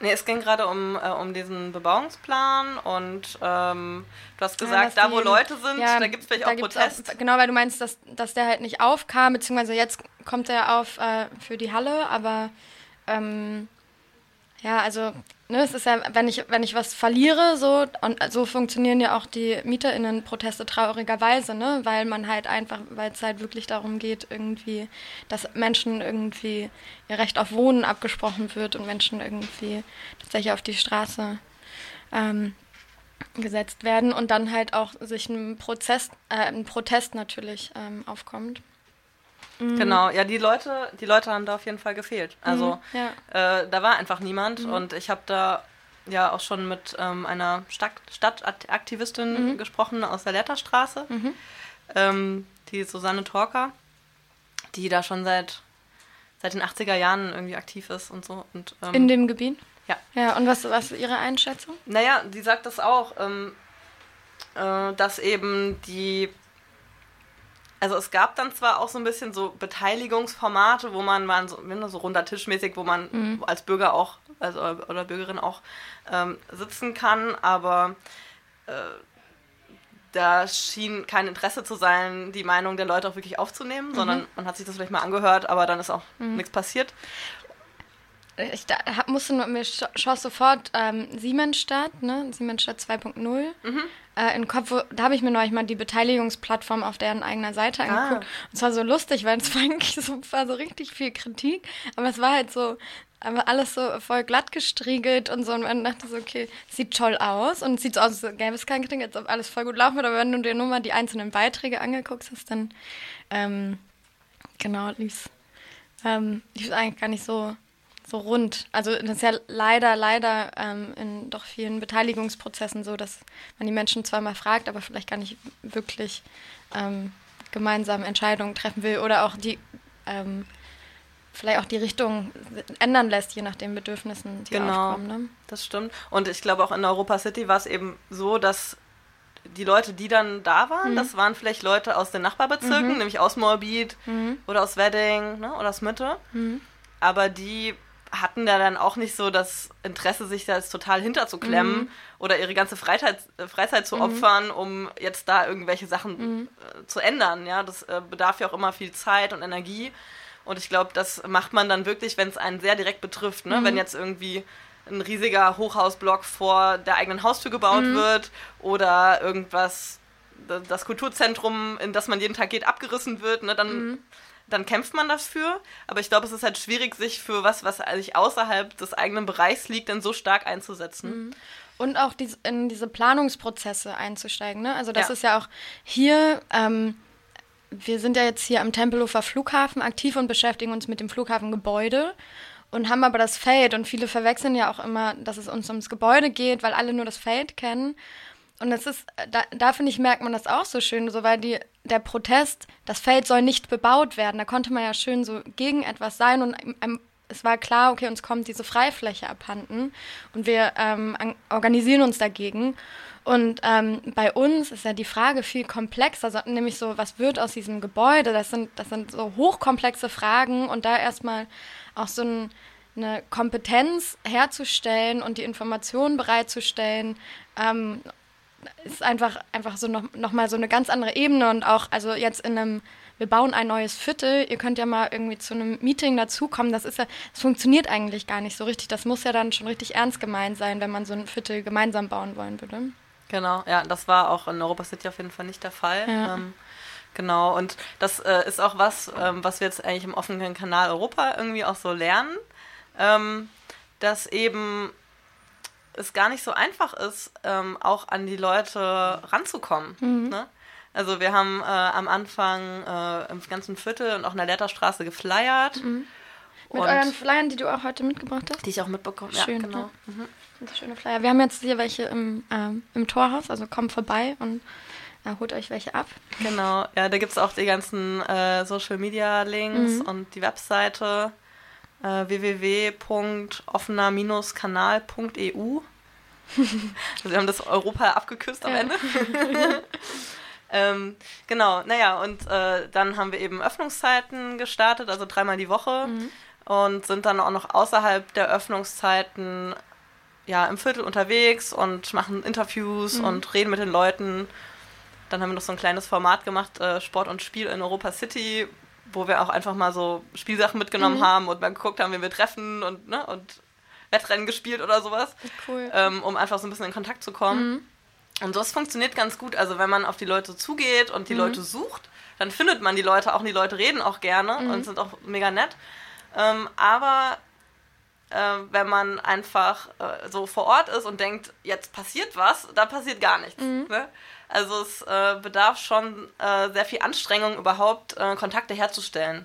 Speaker 2: Nee, es ging gerade um, äh, um diesen Bebauungsplan und ähm, du hast
Speaker 1: Ja,
Speaker 2: gesagt,
Speaker 1: dass
Speaker 2: da wo
Speaker 1: die-
Speaker 2: Leute sind,
Speaker 1: ja,
Speaker 2: da gibt es vielleicht auch Protest.
Speaker 1: genau, weil du meinst, dass, dass der halt nicht aufkam, beziehungsweise jetzt kommt er auf äh, für die Halle, aber ähm, ja, also, ne, es ist ja, wenn ich, wenn ich was verliere, so, und so funktionieren ja auch die MieterInnen-Proteste traurigerweise, ne, weil man halt einfach, weil es halt wirklich darum geht, irgendwie, dass Menschen irgendwie ihr Recht auf Wohnen abgesprochen wird und Menschen irgendwie tatsächlich auf die Straße ähm, gesetzt werden und dann halt auch sich ein Prozess, äh, ein Protest natürlich ähm, aufkommt. Mhm.
Speaker 2: Genau, ja, die Leute, die Leute haben da auf jeden Fall gefehlt. Also
Speaker 1: Mhm, ja.
Speaker 2: äh, da war einfach niemand und ich habe da ja auch schon mit ähm, einer Stadt, Stadtaktivistin
Speaker 1: Mhm.
Speaker 2: gesprochen aus der Letterstraße, ähm, die Susanne Torker, die da schon seit, seit den 80er Jahren irgendwie aktiv ist und so. Und, ähm,
Speaker 1: In dem Gebiet?
Speaker 2: Ja.
Speaker 1: Ja, und was, was ist Ihre Einschätzung?
Speaker 2: Naja, die sagt das auch, ähm, äh, dass eben die. Also es gab dann zwar auch so ein bisschen so Beteiligungsformate, wo man mal so, so runder Tischmäßig, wo man als Bürger auch, also oder Bürgerin auch ähm, sitzen kann, aber äh, da schien kein Interesse zu sein, die Meinung der Leute auch wirklich aufzunehmen, sondern man hat sich das vielleicht mal angehört, aber dann ist auch nichts passiert.
Speaker 1: Ich da, hab, musste nur, mir sch- schoss sofort ähm, Siemensstadt, ne? Siemensstadt 2.0
Speaker 2: Mhm.
Speaker 1: äh, in den Kopf. Wo, da habe ich mir neulich mal die Beteiligungsplattform auf deren eigener Seite
Speaker 2: Ah.
Speaker 1: angeguckt. Und es war so lustig, weil es war eigentlich so, war so richtig viel Kritik, aber es war halt so, aber alles so voll glatt gestriegelt und so. Und man dachte so, okay, sieht toll aus und sieht so aus, als gäbe es keinen Kritik, als ob alles voll gut laufen würde. Aber wenn du dir nur mal die einzelnen Beiträge angeguckt hast, dann ähm, genau, lief ähm, lief eigentlich gar nicht so, so rund. Also das ist ja leider, leider ähm, in doch vielen Beteiligungsprozessen so, dass man die Menschen zwar mal fragt, aber vielleicht gar nicht wirklich ähm, gemeinsam Entscheidungen treffen will oder auch die ähm, vielleicht auch die Richtung ändern lässt, je nach den Bedürfnissen, die
Speaker 2: Genau.
Speaker 1: aufkommen. Ne?
Speaker 2: Das stimmt. Und ich glaube auch in Europa City war es eben so, dass die Leute, die dann da waren,
Speaker 1: Mhm.
Speaker 2: das waren vielleicht Leute aus den Nachbarbezirken, nämlich aus Moabit
Speaker 1: Mhm.
Speaker 2: oder aus Wedding ne, oder aus Mitte. Aber die hatten da dann auch nicht so das Interesse, sich da jetzt total hinterzuklemmen
Speaker 1: Mhm.
Speaker 2: oder ihre ganze Freizeit, äh, Freizeit zu opfern, um jetzt da irgendwelche Sachen
Speaker 1: Mhm.
Speaker 2: äh, zu ändern. Ja, das äh, bedarf ja auch immer viel Zeit und Energie. Und ich glaube, das macht man dann wirklich, wenn es einen sehr direkt betrifft. Ne? Wenn jetzt irgendwie ein riesiger Hochhausblock vor der eigenen Haustür gebaut wird oder irgendwas, das Kulturzentrum, in das man jeden Tag geht, abgerissen wird, ne? dann, dann kämpft man dafür. Aber ich glaube, es ist halt schwierig, sich für was, was eigentlich außerhalb des eigenen Bereichs liegt, dann so stark einzusetzen.
Speaker 1: Und auch dies, in diese Planungsprozesse einzusteigen. Ne? Also das
Speaker 2: Ja.
Speaker 1: ist ja auch hier, ähm, wir sind ja jetzt hier am Tempelhofer Flughafen aktiv und beschäftigen uns mit dem Flughafengebäude und haben aber das Feld und viele verwechseln ja auch immer, dass es uns ums Gebäude geht, weil alle nur das Feld kennen. Und das ist, da, da finde ich, merkt man das auch so schön, so weil die, der Protest, das Feld soll nicht bebaut werden. Da konnte man ja schön so gegen etwas sein und ähm, es war klar, okay, uns kommt diese Freifläche abhanden und wir ähm, an, organisieren uns dagegen. Und ähm, bei uns ist ja die Frage viel komplexer, so, nämlich so, was wird aus diesem Gebäude? Das sind, das sind so hochkomplexe Fragen und da erstmal auch so ein, eine Kompetenz herzustellen und die Informationen bereitzustellen, ähm, ist einfach, einfach so noch, noch mal so eine ganz andere Ebene und auch, also jetzt in einem, wir bauen ein neues Viertel, ihr könnt ja mal irgendwie zu einem Meeting dazukommen, das ist ja, das funktioniert eigentlich gar nicht so richtig, das muss ja dann schon richtig ernst gemeint sein, wenn man so ein Viertel gemeinsam bauen wollen würde.
Speaker 2: Genau, ja, das war auch in Europa City auf jeden Fall nicht der Fall.
Speaker 1: Ja.
Speaker 2: Ähm, genau, und das äh, ist auch was, ähm, was wir jetzt eigentlich im offenen Kanal Europa irgendwie auch so lernen, ähm, dass eben es gar nicht so einfach ist, ähm, auch an die Leute ranzukommen. Ne? Also wir haben äh, am Anfang äh, im ganzen Viertel und auch in der Letterstraße geflyert.
Speaker 1: Mhm. Mit euren Flyern, die du auch heute mitgebracht hast?
Speaker 2: Die ich auch mitbekommen
Speaker 1: habe. Schön,
Speaker 2: ja, genau.
Speaker 1: Ja. Mhm. schöne Flyer. Wir haben jetzt hier welche im, ähm, im Torhaus, also kommt vorbei und ja, holt euch welche ab.
Speaker 2: Genau, ja, da gibt es auch die ganzen äh, Social Media Links mhm. und die Webseite äh, www.offener-kanal.eu. also wir haben das Europa abgeküsst am ja. Ende. ähm, genau, naja, und äh, dann haben wir eben Öffnungszeiten gestartet, also dreimal die Woche. Mhm. Und sind dann auch noch außerhalb der Öffnungszeiten ja, im Viertel unterwegs und machen Interviews mhm. und reden mit den Leuten. Dann haben wir noch so ein kleines Format gemacht, äh, Sport und Spiel in Europa City, wo wir auch einfach mal so Spielsachen mitgenommen mhm. haben und mal geguckt haben, wie wir treffen und, ne, und Wettrennen gespielt oder sowas. Cool. Ähm, um einfach so ein bisschen in Kontakt zu kommen. Mhm. Und das funktioniert ganz gut. Also wenn man auf die Leute zugeht und die mhm. Leute sucht, dann findet man die Leute auch. Und die Leute reden auch gerne mhm. und sind auch mega nett. Ähm, aber äh, wenn man einfach äh, so vor Ort ist und denkt, jetzt passiert was, da passiert gar nichts. Mhm. Ne? Also es äh, bedarf schon äh, sehr viel Anstrengung, überhaupt äh, Kontakte herzustellen.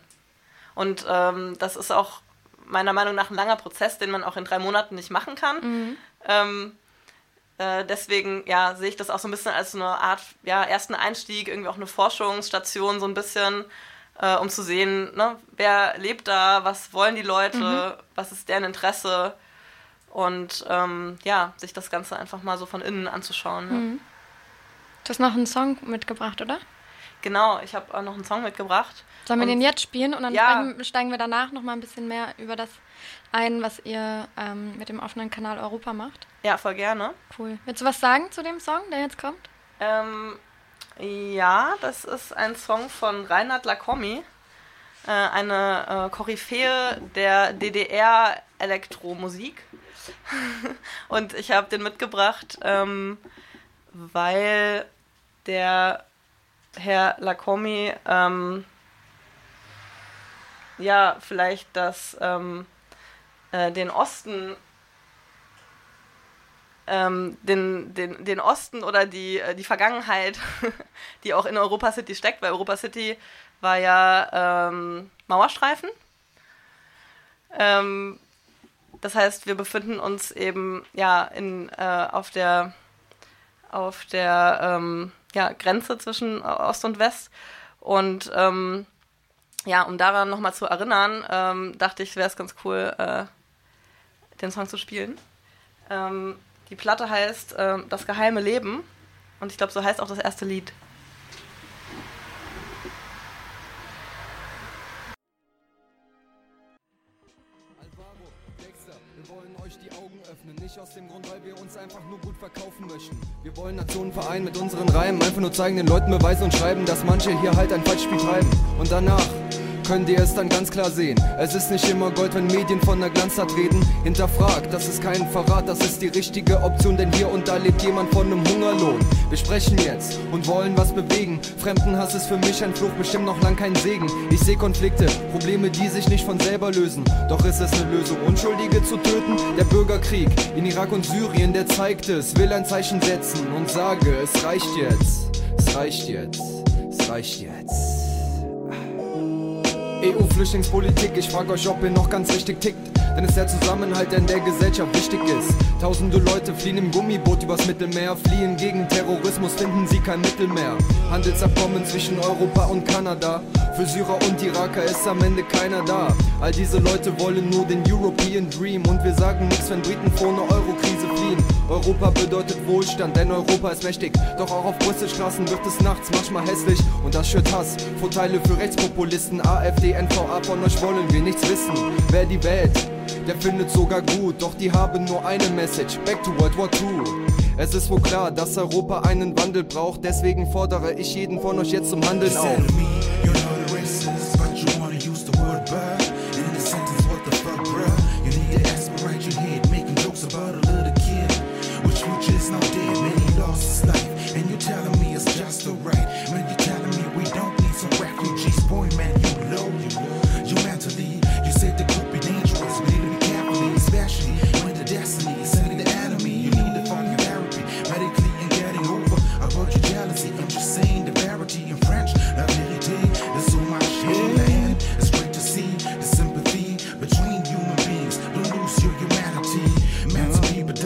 Speaker 2: Und ähm, das ist auch meiner Meinung nach ein langer Prozess, den man auch in drei Monaten nicht machen kann. Mhm. Ähm, äh, deswegen ja, sehe ich das auch so ein bisschen als eine Art ja, ersten Einstieg, irgendwie auch eine Forschungsstation, so ein bisschen, äh, um zu sehen, ne, wer lebt da, was wollen die Leute, mhm. was ist deren Interesse und ähm, ja, sich das Ganze einfach mal so von innen anzuschauen.
Speaker 1: Mhm. Du hast noch einen Song mitgebracht, oder?
Speaker 2: Genau, ich habe auch noch einen Song mitgebracht.
Speaker 1: Sollen wir den jetzt spielen und dann ja. steigen, wir danach noch mal ein bisschen mehr über das ein, was ihr ähm, mit dem offenen Kanal Europa macht?
Speaker 2: Ja, voll gerne.
Speaker 1: Cool. Willst du was sagen zu dem Song, der jetzt kommt?
Speaker 2: Ähm, ja, das ist ein Song von Reinhard Lacomi, äh, eine äh, Koryphäe der DDR-Elektromusik. und ich habe den mitgebracht, ähm, weil der Herr Lacomi ähm, ja vielleicht das ähm, äh, den Osten ähm, den, den, den Osten oder die, äh, die Vergangenheit, die auch in Europa City steckt, weil Europa City war ja ähm, Mauerstreifen. Ähm, das heißt, wir befinden uns eben ja in, äh, auf der auf der ähm, ja, Grenze zwischen Ost und West. Und ähm, ja, um daran nochmal zu erinnern, ähm, dachte ich, wäre es ganz cool, äh, den Song zu spielen. Ähm, die Platte heißt äh, Das geheime Leben und ich glaube, so heißt auch das erste Lied.
Speaker 3: Einfach nur gut verkaufen möchten. Wir wollen Nationen vereinen mit unseren Reimen. Einfach nur zeigen, den Leuten beweisen und schreiben, dass manche hier halt ein Falschspiel treiben. Und danach könnt ihr es dann ganz klar sehen. Es ist nicht immer Gold, wenn Medien von der Glanzart reden. Hinterfragt, das ist kein Verrat, das ist die richtige Option, denn hier und da lebt jemand von einem Hungerlohn. Wir sprechen jetzt und wollen was bewegen. Fremdenhass ist für mich ein Fluch, bestimmt noch lang kein Segen. Ich sehe Konflikte, Probleme, die sich nicht von selber lösen. Doch ist es eine Lösung, Unschuldige zu töten? Der Bürgerkrieg in Irak und Syrien, der zeigt es, will ein Zeichen setzen und sage, es reicht jetzt, es reicht jetzt, es reicht jetzt. EU-Flüchtlingspolitik, ich frag euch, ob ihr noch ganz richtig tickt. Denn es ist der Zusammenhalt, der in der Gesellschaft wichtig ist. Tausende Leute fliehen im Gummiboot übers Mittelmeer, fliehen gegen Terrorismus, finden sie kein Mittel mehr. Handelsabkommen zwischen Europa und Kanada. Für Syrer und Iraker ist am Ende keiner da. All diese Leute wollen nur den European Dream. Und wir sagen nichts, wenn Briten vor einer Eurokrise fliehen. Europa bedeutet Wohlstand, denn Europa ist mächtig. Doch auch auf Brüsselstraßen wird es nachts manchmal hässlich. Und das schürt Hass. Vorteile für Rechtspopulisten, AfD, NVA, von euch wollen wir nichts wissen. Wer die Welt, der findet sogar gut. Doch die haben nur eine Message: Back to World War II. Es ist wohl klar, dass Europa einen Wandel braucht. Deswegen fordere ich jeden von euch jetzt zum Handeln auf.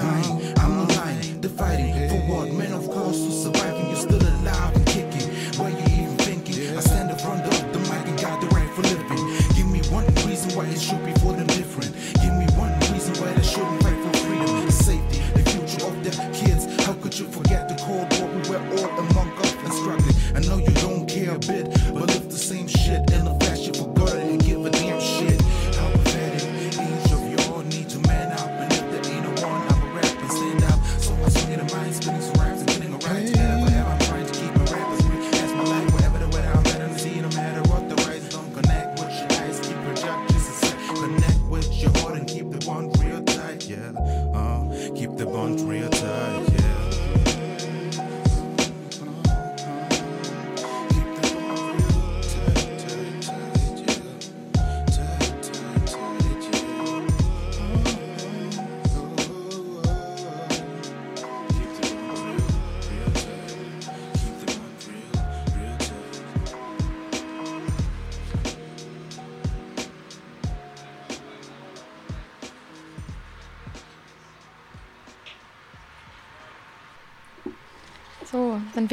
Speaker 1: time.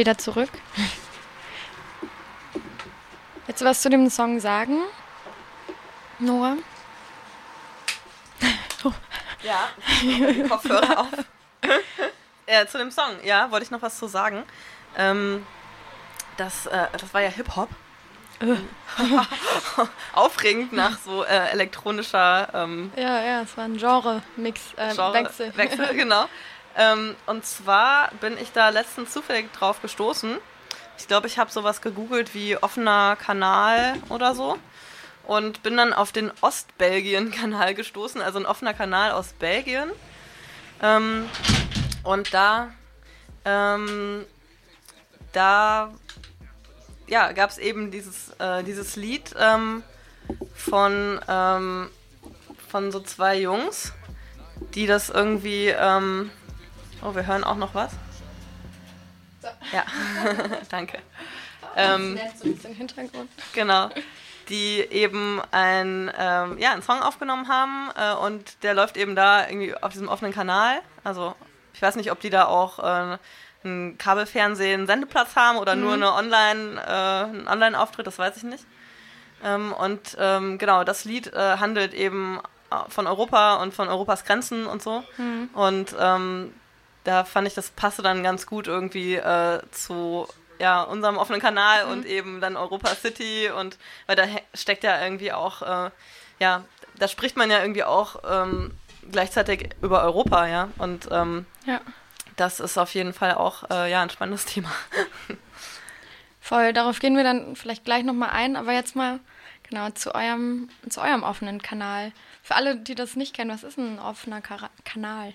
Speaker 1: Wieder zurück. Willst du was zu dem Song sagen? Noah?
Speaker 2: Ja, die Kopfhörer auf. äh, zu dem Song, ja, wollte ich noch was zu sagen. Ähm, das, äh, das war ja Hip-Hop. Aufregend nach so äh, elektronischer ähm,
Speaker 1: Ja, ja, es war ein Genre-Mix, äh,
Speaker 2: Genre-
Speaker 1: Wechsel.
Speaker 2: Wechsel, genau. Ähm, und zwar bin ich da letztens zufällig drauf gestoßen. Ich glaube, ich habe sowas gegoogelt wie offener Kanal oder so. Und bin dann auf den Ostbelgien-Kanal gestoßen, also ein offener Kanal aus Belgien. Ähm, und da, ähm, da ja, gab es eben dieses, äh, dieses Lied ähm, von, ähm, von so zwei Jungs, die das irgendwie. Ähm, oh, wir hören auch noch was. Ja, danke. Ähm,
Speaker 1: so ein bisschen Hintergrund.
Speaker 2: genau. Die eben ein, ähm, ja, einen Song aufgenommen haben äh, und der läuft eben da irgendwie auf diesem offenen Kanal. Also, ich weiß nicht, ob die da auch äh, einen Kabelfernsehen Sendeplatz haben oder nur eine Online, äh, einen Online-Auftritt, das weiß ich nicht. Ähm, und ähm, genau, das Lied äh, handelt eben äh, von Europa und von Europas Grenzen und so. Und ähm, da fand ich, das passte dann ganz gut irgendwie äh, zu ja, unserem offenen Kanal und eben dann Europa City und weil da steckt ja irgendwie auch, äh, ja, da spricht man ja irgendwie auch ähm, gleichzeitig über Europa, ja. Und ähm,
Speaker 1: Ja.
Speaker 2: das ist auf jeden Fall auch äh, ja, ein spannendes Thema.
Speaker 1: Voll, darauf gehen wir dann vielleicht gleich nochmal ein, aber jetzt mal genau zu eurem, zu eurem offenen Kanal. Für alle, die das nicht kennen, was ist ein offener Kara Kanal?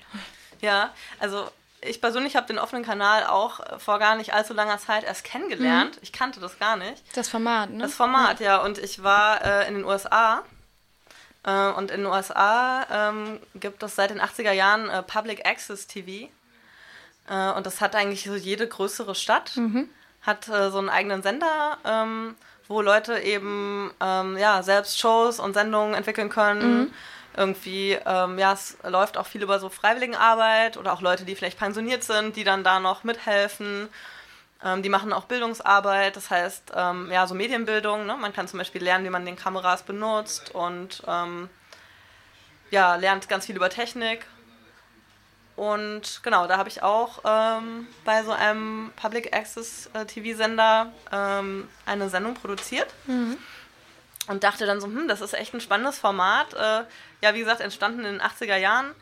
Speaker 2: Ja, also ich persönlich habe den offenen Kanal auch äh, vor gar nicht allzu langer Zeit erst kennengelernt. Ich kannte das gar nicht.
Speaker 1: Das Format, ne?
Speaker 2: Das Format, ja. Und ich war äh, in den USA. Äh, und in den USA ähm, gibt es seit den 80er Jahren äh, Public Access TV. Äh, und das hat eigentlich so jede größere Stadt. Hat äh, so einen eigenen Sender, ähm, wo Leute eben ähm, ja, selbst Shows und Sendungen entwickeln können. Irgendwie, ähm, ja, es läuft auch viel über so Freiwilligenarbeit oder auch Leute, die vielleicht pensioniert sind, die dann da noch mithelfen. Ähm, die machen auch Bildungsarbeit, das heißt, ähm, ja, so Medienbildung. Ne? Man kann zum Beispiel lernen, wie man den Kameras benutzt und ähm, ja, lernt ganz viel über Technik. Und genau, da habe ich auch ähm, bei so einem Public Access äh, TV-Sender ähm, eine Sendung produziert. Und dachte dann so, hm, das ist echt ein spannendes Format. Äh, ja, wie gesagt, entstanden in den 80er Jahren,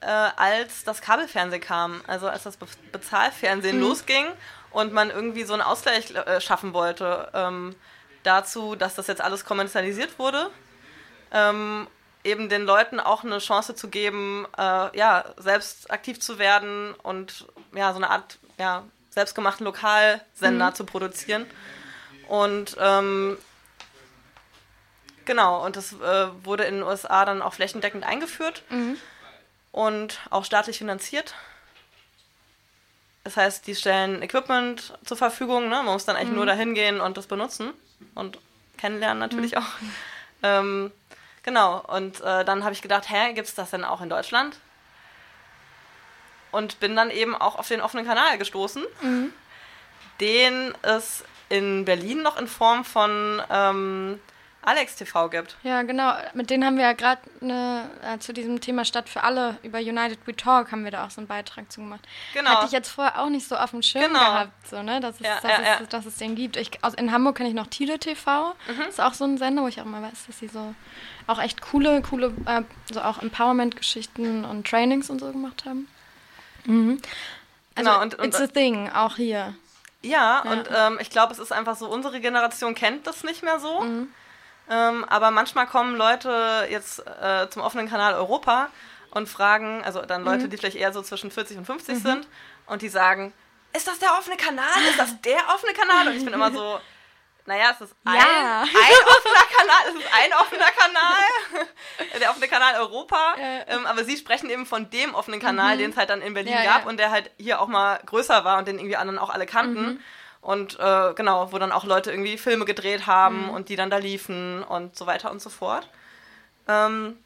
Speaker 2: äh, als das Kabelfernsehen kam. Also als das Be Bezahlfernsehen losging und man irgendwie so einen Ausgleich äh, schaffen wollte ähm, dazu, dass das jetzt alles kommerzialisiert wurde. Ähm, eben den Leuten auch eine Chance zu geben, äh, ja, selbst aktiv zu werden und ja, so eine Art ja, selbstgemachten Lokalsender zu produzieren. Und ähm, genau, und das äh, wurde in den USA dann auch flächendeckend eingeführt und auch staatlich finanziert. Das heißt, die stellen Equipment zur Verfügung, ne? man muss dann eigentlich nur dahin gehen und das benutzen und kennenlernen natürlich auch. Ähm, genau, und äh, dann habe ich gedacht, hä, gibt es das denn auch in Deutschland? Und bin dann eben auch auf den offenen Kanal gestoßen, den es in Berlin noch in Form von ähm, Alex TV gibt.
Speaker 1: Ja, genau. Mit denen haben wir ja gerade äh, zu diesem Thema Stadt für alle über United We Talk haben wir da auch so einen Beitrag zu gemacht.
Speaker 2: Genau.
Speaker 1: Hatte ich jetzt vorher auch nicht so auf dem Schirm
Speaker 2: Genau.
Speaker 1: gehabt, so, ne? dass, es,
Speaker 2: Ja,
Speaker 1: dass,
Speaker 2: ja,
Speaker 1: es,
Speaker 2: ja.
Speaker 1: dass es den gibt. Ich, aus, in Hamburg kenne ich noch Tile TV.
Speaker 2: Mhm.
Speaker 1: Ist auch so ein Sender, wo ich auch mal weiß, dass sie so auch echt coole, coole, äh, so auch Empowerment-Geschichten und Trainings und so gemacht haben. Mhm. Also,
Speaker 2: Genau, und- und-
Speaker 1: it's a thing, auch hier.
Speaker 2: Ja, und ähm, ich glaube, es ist einfach so, unsere Generation kennt das nicht mehr so. Ähm, aber manchmal kommen Leute jetzt äh, zum offenen Kanal Europa und fragen, also dann
Speaker 1: Mhm.
Speaker 2: Leute, die vielleicht eher so zwischen 40 und 50 sind und die sagen, ist das der offene Kanal? Ist das der offene Kanal? Und ich bin immer so, naja, es ist ein,
Speaker 1: Ja.
Speaker 2: ein offener Kanal, es ist ein offener Kanal, der offene Kanal Europa,
Speaker 1: Ja.
Speaker 2: ähm, aber sie sprechen eben von dem offenen Kanal, den es halt dann in Berlin
Speaker 1: Ja,
Speaker 2: gab
Speaker 1: ja.
Speaker 2: und der halt hier auch mal größer war und den irgendwie anderen auch alle kannten.
Speaker 1: Mhm.
Speaker 2: Und äh, genau, wo dann auch Leute irgendwie Filme gedreht haben
Speaker 1: Mhm.
Speaker 2: und die dann da liefen und so weiter und so fort. Ähm,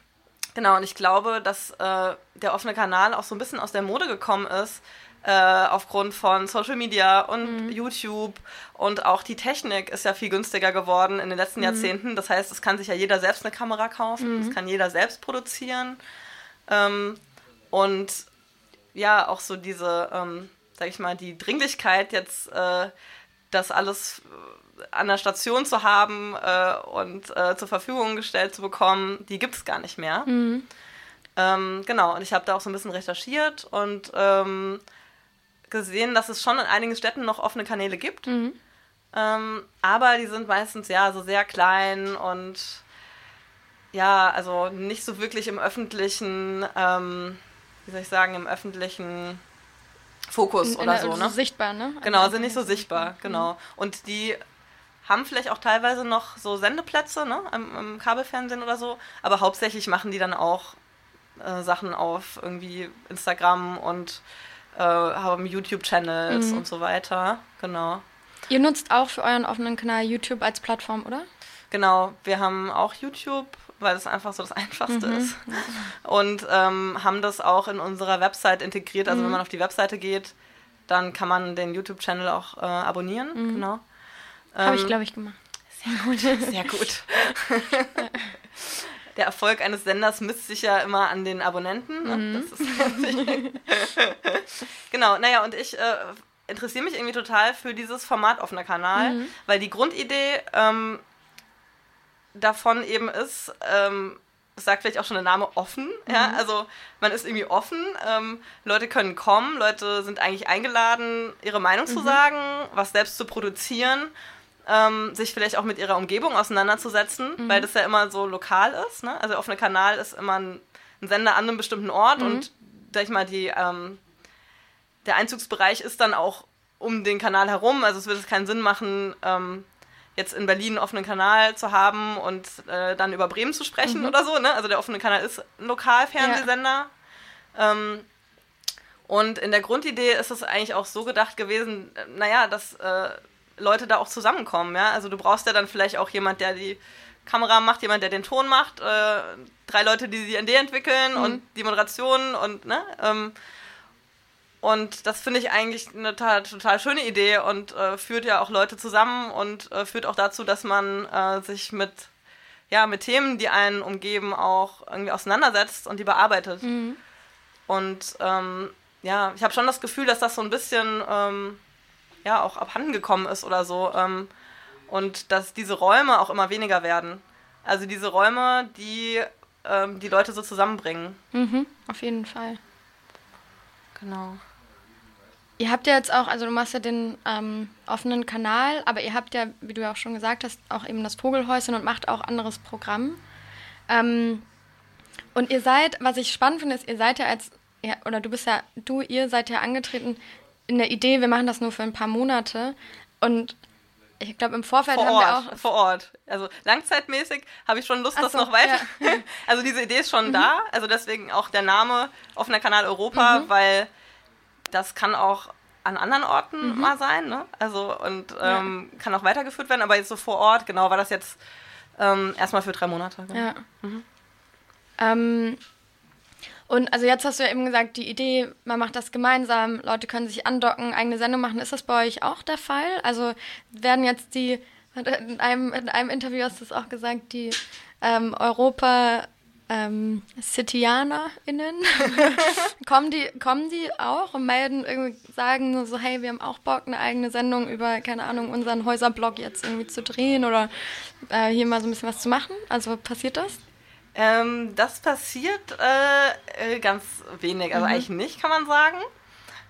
Speaker 2: genau, und ich glaube, dass äh, der offene Kanal auch so ein bisschen aus der Mode gekommen ist, äh, aufgrund von Social Media und
Speaker 1: Mhm.
Speaker 2: YouTube und auch die Technik ist ja viel günstiger geworden in den letzten
Speaker 1: Mhm.
Speaker 2: Jahrzehnten. Das heißt, es kann sich ja jeder selbst eine Kamera kaufen, es kann jeder selbst produzieren. Ähm, und ja, auch so diese, ähm, sag ich mal, die Dringlichkeit jetzt, äh, das alles äh, an der Station zu haben äh, und äh, zur Verfügung gestellt zu bekommen, die gibt es gar nicht mehr. Ähm, genau, und ich habe da auch so ein bisschen recherchiert und ähm, gesehen, dass es schon in einigen Städten noch offene Kanäle gibt. Ähm, aber die sind meistens ja so sehr klein und ja, also nicht so wirklich im öffentlichen, ähm, wie soll ich sagen, im öffentlichen Fokus oder
Speaker 1: der-
Speaker 2: so, ne?
Speaker 1: sichtbar, ne?
Speaker 2: Genau, sind nicht so sichtbar, genau. Und die haben vielleicht auch teilweise noch so Sendeplätze, ne, im, im Kabelfernsehen oder so, aber hauptsächlich machen die dann auch äh, Sachen auf irgendwie Instagram und äh, haben YouTube-Channels und so weiter, genau.
Speaker 1: Ihr nutzt auch für euren offenen Kanal YouTube als Plattform, oder?
Speaker 2: Genau, wir haben auch YouTube, weil das einfach so das Einfachste ist. Und ähm, haben das auch in unserer Website integriert. Also wenn man auf die Webseite geht, dann kann man den YouTube-Channel auch äh, abonnieren. Genau.
Speaker 1: Habe ich,
Speaker 2: Ähm,
Speaker 1: glaube ich, gemacht.
Speaker 2: Sehr gut. Der Erfolg eines Senders misst sich ja immer an den Abonnenten. Ne? Das ist genau, naja, und ich äh, interessiere mich irgendwie total für dieses Format offener Kanal, weil die Grundidee ähm, davon eben ist, ähm, sagt vielleicht auch schon der Name offen, ja, also man ist irgendwie offen, ähm, Leute können kommen, Leute sind eigentlich eingeladen, ihre Meinung zu sagen, was selbst zu produzieren, ähm, sich vielleicht auch mit ihrer Umgebung auseinanderzusetzen, weil das ja immer so lokal ist, ne? also der offene Kanal ist immer ein, ein Sender an einem bestimmten Ort und, sag ich mal, die, ähm, der Einzugsbereich ist dann auch um den Kanal herum, also es würde es keinen Sinn machen, ähm, jetzt in Berlin einen offenen Kanal zu haben und äh, dann über Bremen zu sprechen oder so. Ne? Also der offene Kanal ist ein Lokalfernsehsender. Ähm, und in der Grundidee ist es eigentlich auch so gedacht gewesen, naja, dass äh, Leute da auch zusammenkommen. Ja? Also du brauchst ja dann vielleicht auch jemand, der die Kamera macht, jemand, der den Ton macht, äh, drei Leute, die die Idee entwickeln und die Moderation und ne, ähm, und das finde ich eigentlich eine total, total schöne Idee und äh, führt ja auch Leute zusammen und äh, führt auch dazu, dass man äh, sich mit, ja, mit Themen, die einen umgeben, auch irgendwie auseinandersetzt und die bearbeitet. Und ähm, ja, ich habe schon das Gefühl, dass das so ein bisschen ähm, ja, auch abhanden gekommen ist oder so. Ähm, und dass diese Räume auch immer weniger werden. Also diese Räume, die ähm, die Leute so zusammenbringen.
Speaker 1: Mhm, auf jeden Fall.
Speaker 2: Genau.
Speaker 1: Ihr habt ja jetzt auch, also du machst ja den ähm, offenen Kanal, aber ihr habt ja, wie du ja auch schon gesagt hast, auch eben das Vogelhäuschen und macht auch anderes Programm. Ähm, und ihr seid, was ich spannend finde, ist, ihr seid ja als, ja, oder du bist ja, du, ihr seid ja angetreten in der Idee, wir machen das nur für ein paar Monate. Und ich glaube, im Vorfeld
Speaker 2: Vor
Speaker 1: haben
Speaker 2: Ort,
Speaker 1: wir auch.
Speaker 2: vor Ort. Also langzeitmäßig habe ich schon Lust,
Speaker 1: Ach
Speaker 2: das
Speaker 1: so,
Speaker 2: noch weiter.
Speaker 1: ja. Mhm.
Speaker 2: Also diese Idee ist schon da. Also deswegen auch der Name offener Kanal Europa,
Speaker 1: Mhm.
Speaker 2: weil das kann auch an anderen Orten
Speaker 1: Mhm.
Speaker 2: mal sein. Ne? Also und ähm, kann auch weitergeführt werden. Aber jetzt so vor Ort, genau, war das jetzt ähm, erstmal für drei Monate. Genau.
Speaker 1: Ja. Ähm, und also jetzt hast du ja eben gesagt, die Idee, man macht das gemeinsam, Leute können sich andocken, eigene Sendung machen. Ist das bei euch auch der Fall? Also werden jetzt die, in einem, in einem Interview hast du es auch gesagt, die ähm, Europa ähm, CityanerInnen, kommen, die, kommen die auch und melden irgendwie, sagen nur so, hey, wir haben auch Bock, eine eigene Sendung über, keine Ahnung, unseren Häuserblog jetzt irgendwie zu drehen oder äh, hier mal so ein bisschen was zu machen? Also passiert das?
Speaker 2: Ähm, das passiert äh, äh, ganz wenig, also eigentlich nicht, kann man sagen.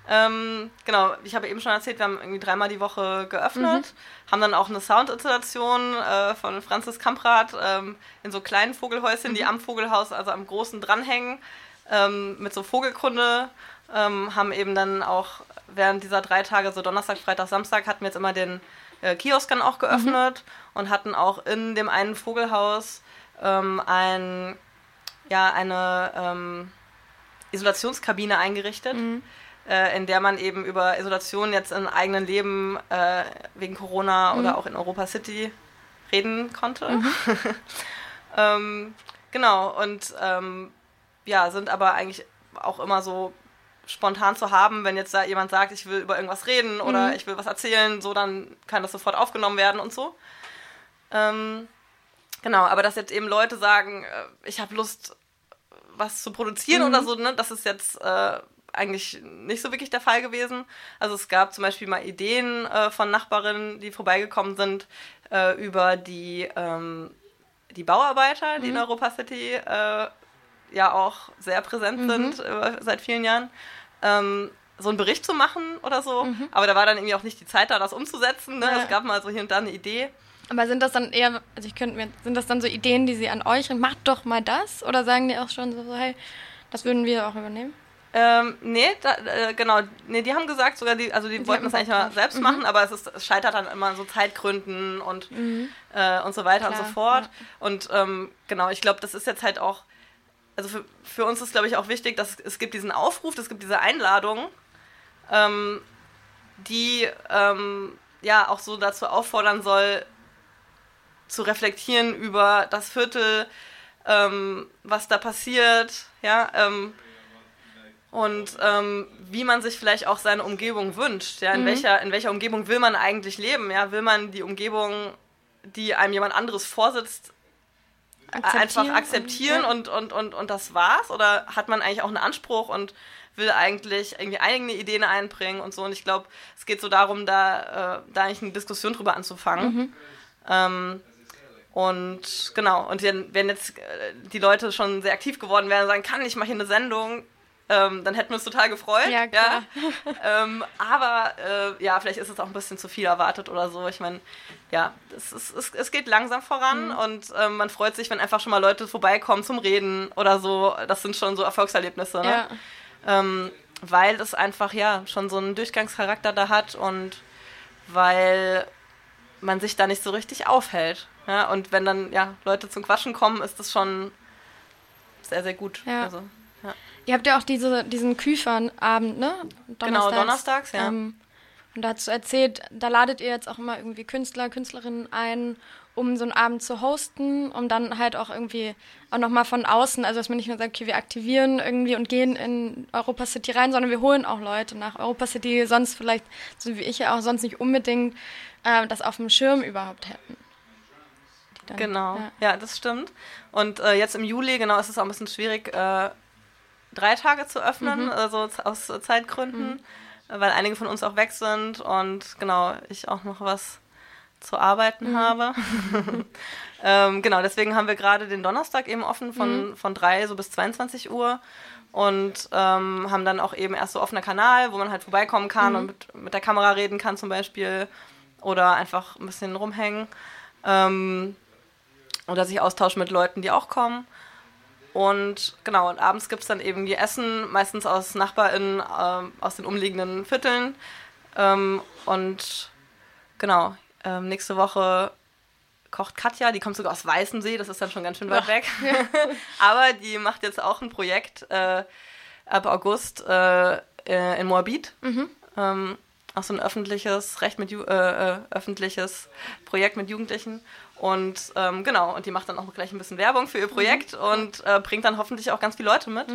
Speaker 2: Ähm, genau, ich habe eben schon erzählt, wir haben irgendwie dreimal die Woche geöffnet, haben dann auch eine Soundinstallation äh, von Franzis Kamprad ähm, in so kleinen Vogelhäuschen, die am Vogelhaus, also am großen dranhängen. ähm, mit so Vogelkunde, ähm, haben eben dann auch während dieser drei Tage, so Donnerstag, Freitag, Samstag, hatten wir jetzt immer den äh, Kiosk dann auch geöffnet und hatten auch in dem einen Vogelhaus ähm, ein, ja, eine ähm, Isolationskabine eingerichtet, äh, in der man eben über Isolation jetzt im eigenen Leben äh, wegen Corona oder auch in Europa City reden konnte. ähm, genau, und ähm, ja, sind aber eigentlich auch immer so spontan zu haben, wenn jetzt da jemand sagt, ich will über irgendwas reden oder ich will was erzählen, so dann kann das sofort aufgenommen werden und so. Ähm, genau, aber dass jetzt eben Leute sagen, äh, ich habe Lust, was zu produzieren oder so, ne, das ist jetzt äh, eigentlich nicht so wirklich der Fall gewesen. Also es gab zum Beispiel mal Ideen äh, von Nachbarinnen, die vorbeigekommen sind äh, über die, ähm, die Bauarbeiter, die in Europa City äh, ja auch sehr präsent sind äh, seit vielen Jahren. Ähm, so einen Bericht zu machen oder so. Aber da war dann irgendwie auch nicht die Zeit da, das umzusetzen. Ne?
Speaker 1: Ja.
Speaker 2: Es gab mal so hier und da eine Idee.
Speaker 1: Aber sind das dann eher, also ich könnte mir, sind das dann so Ideen, die sie an euch macht doch mal das? Oder sagen die auch schon so, hey, das würden wir auch übernehmen?
Speaker 2: Ähm, nee, da, äh, genau. Nee, die haben gesagt, sogar die, also die,
Speaker 1: Die
Speaker 2: wollten das eigentlich mal selbst
Speaker 1: Mhm.
Speaker 2: machen, aber es, ist, es scheitert dann immer so Zeitgründen und, äh, und so weiter und
Speaker 1: Klar,
Speaker 2: so fort. Und ähm, genau, ich glaube, das ist jetzt halt auch, also für, für uns ist, glaube ich, auch wichtig, dass es gibt diesen Aufruf, es gibt diese Einladung, ähm, die ähm, ja auch so dazu auffordern soll, zu reflektieren über das Viertel, ähm, was da passiert, ja, ähm, und ähm, wie man sich vielleicht auch seine Umgebung wünscht, ja, in, welcher, in welcher Umgebung will man eigentlich leben, ja, will man die Umgebung, die einem jemand anderes vorsitzt,
Speaker 1: Akzeptieren
Speaker 2: einfach
Speaker 1: und-
Speaker 2: akzeptieren
Speaker 1: ja.
Speaker 2: und, und, und, und das war's? Oder hat man eigentlich auch einen Anspruch und will eigentlich irgendwie eigene Ideen einbringen und so? Und ich glaube, es geht so darum, da, äh, da eigentlich eine Diskussion drüber anzufangen.
Speaker 1: Mhm.
Speaker 2: Ähm, und genau, und wenn, wenn jetzt äh, die Leute schon sehr aktiv geworden wären und sagen, kann ich mal hier eine Sendung, ähm, dann hätten wir uns total gefreut.
Speaker 1: Ja, klar.
Speaker 2: ähm, aber äh, ja, vielleicht ist es auch ein bisschen zu viel erwartet oder so. Ich meine, ja, es, ist, es, es geht langsam voran
Speaker 1: Mhm.
Speaker 2: und ähm, man freut sich, wenn einfach schon mal Leute vorbeikommen zum Reden oder so. Das sind schon so Erfolgserlebnisse, ne?
Speaker 1: Ja.
Speaker 2: ähm, weil es einfach ja schon so einen Durchgangscharakter da hat und weil man sich da nicht so richtig aufhält. Ja? Und wenn dann ja Leute zum Quatschen kommen, ist das schon sehr, sehr gut.
Speaker 1: Ja.
Speaker 2: Also, ja.
Speaker 1: Ihr habt ja auch diese, diesen Küfernabend, ne?
Speaker 2: Genau, donnerstags, ja.
Speaker 1: Ähm, und dazu erzählt, da ladet ihr jetzt auch immer irgendwie Künstler, Künstlerinnen ein, um so einen Abend zu hosten, um dann halt auch irgendwie auch nochmal von außen, also dass man nicht nur sagt, okay, wir aktivieren irgendwie und gehen in Europa City rein, sondern wir holen auch Leute nach Europa City, die sonst vielleicht, so wie ich ja auch, sonst nicht unbedingt äh, das auf dem Schirm überhaupt hätten. Dann-
Speaker 2: Genau,
Speaker 1: Ja.
Speaker 2: ja, das stimmt. Und äh, jetzt im Juli, genau, ist es auch ein bisschen schwierig, äh, drei Tage zu öffnen,
Speaker 1: Mhm.
Speaker 2: also aus Zeitgründen, äh, weil einige von uns auch weg sind und genau, ich auch noch was zu arbeiten
Speaker 1: Mhm.
Speaker 2: habe. ähm, genau, deswegen haben wir gerade den Donnerstag eben offen
Speaker 1: Mhm.
Speaker 2: von, von 3 so bis 22 Uhr und ähm, haben dann auch eben erst so offener Kanal, wo man halt vorbeikommen kann
Speaker 1: Mhm.
Speaker 2: und mit, mit der Kamera reden kann zum Beispiel oder einfach ein bisschen rumhängen. Ähm, oder sich austauschen mit Leuten, die auch kommen. Und genau, und abends gibt es dann eben die Essen, meistens aus NachbarInnen ähm, aus den umliegenden Vierteln. Ähm, und genau, ähm, nächste Woche kocht Katja, die kommt sogar aus Weißensee, das ist dann schon ganz schön weit
Speaker 1: Ach.
Speaker 2: weg. Aber die macht jetzt auch ein Projekt äh, ab August äh, äh, in Moabit. Ähm, auch so ein öffentliches Recht mit Ju äh, äh, öffentliches Projekt mit Jugendlichen. Und ähm, genau, und die macht dann auch gleich ein bisschen Werbung für ihr Projekt und äh, bringt dann hoffentlich auch ganz viele Leute mit.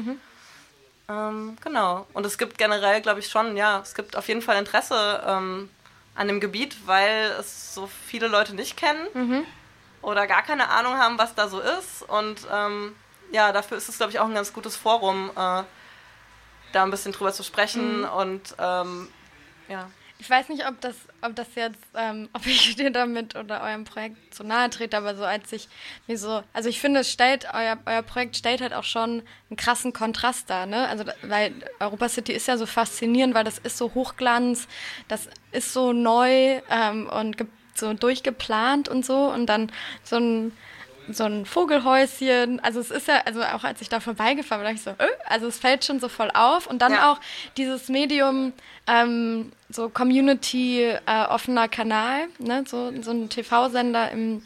Speaker 2: Ähm, genau. Und es gibt generell, glaube ich, schon, ja, es gibt auf jeden Fall Interesse ähm, an dem Gebiet, weil es so viele Leute nicht kennen oder gar keine Ahnung haben, was da so ist. Und ähm, ja, dafür ist es, glaube ich, auch ein ganz gutes Forum, äh, da ein bisschen drüber zu sprechen und ähm, ja.
Speaker 1: Ich weiß nicht, ob das, ob das jetzt, ähm, ob ich dir damit oder eurem Projekt zu nahe trete, aber so als ich mir so, also ich finde, es stellt, euer, euer Projekt stellt halt auch schon einen krassen Kontrast dar, ne? Also, weil Europa City ist ja so faszinierend, weil das ist so Hochglanz, das ist so neu ähm, und so durchgeplant und so und dann so ein so ein Vogelhäuschen. Also es ist ja, also auch als ich da vorbeigefahren bin, dachte ich so, äh, also es fällt schon so voll auf. Und dann
Speaker 2: Ja.
Speaker 1: auch dieses Medium, ähm, so Community äh, offener Kanal, ne? so, so ein TV-Sender im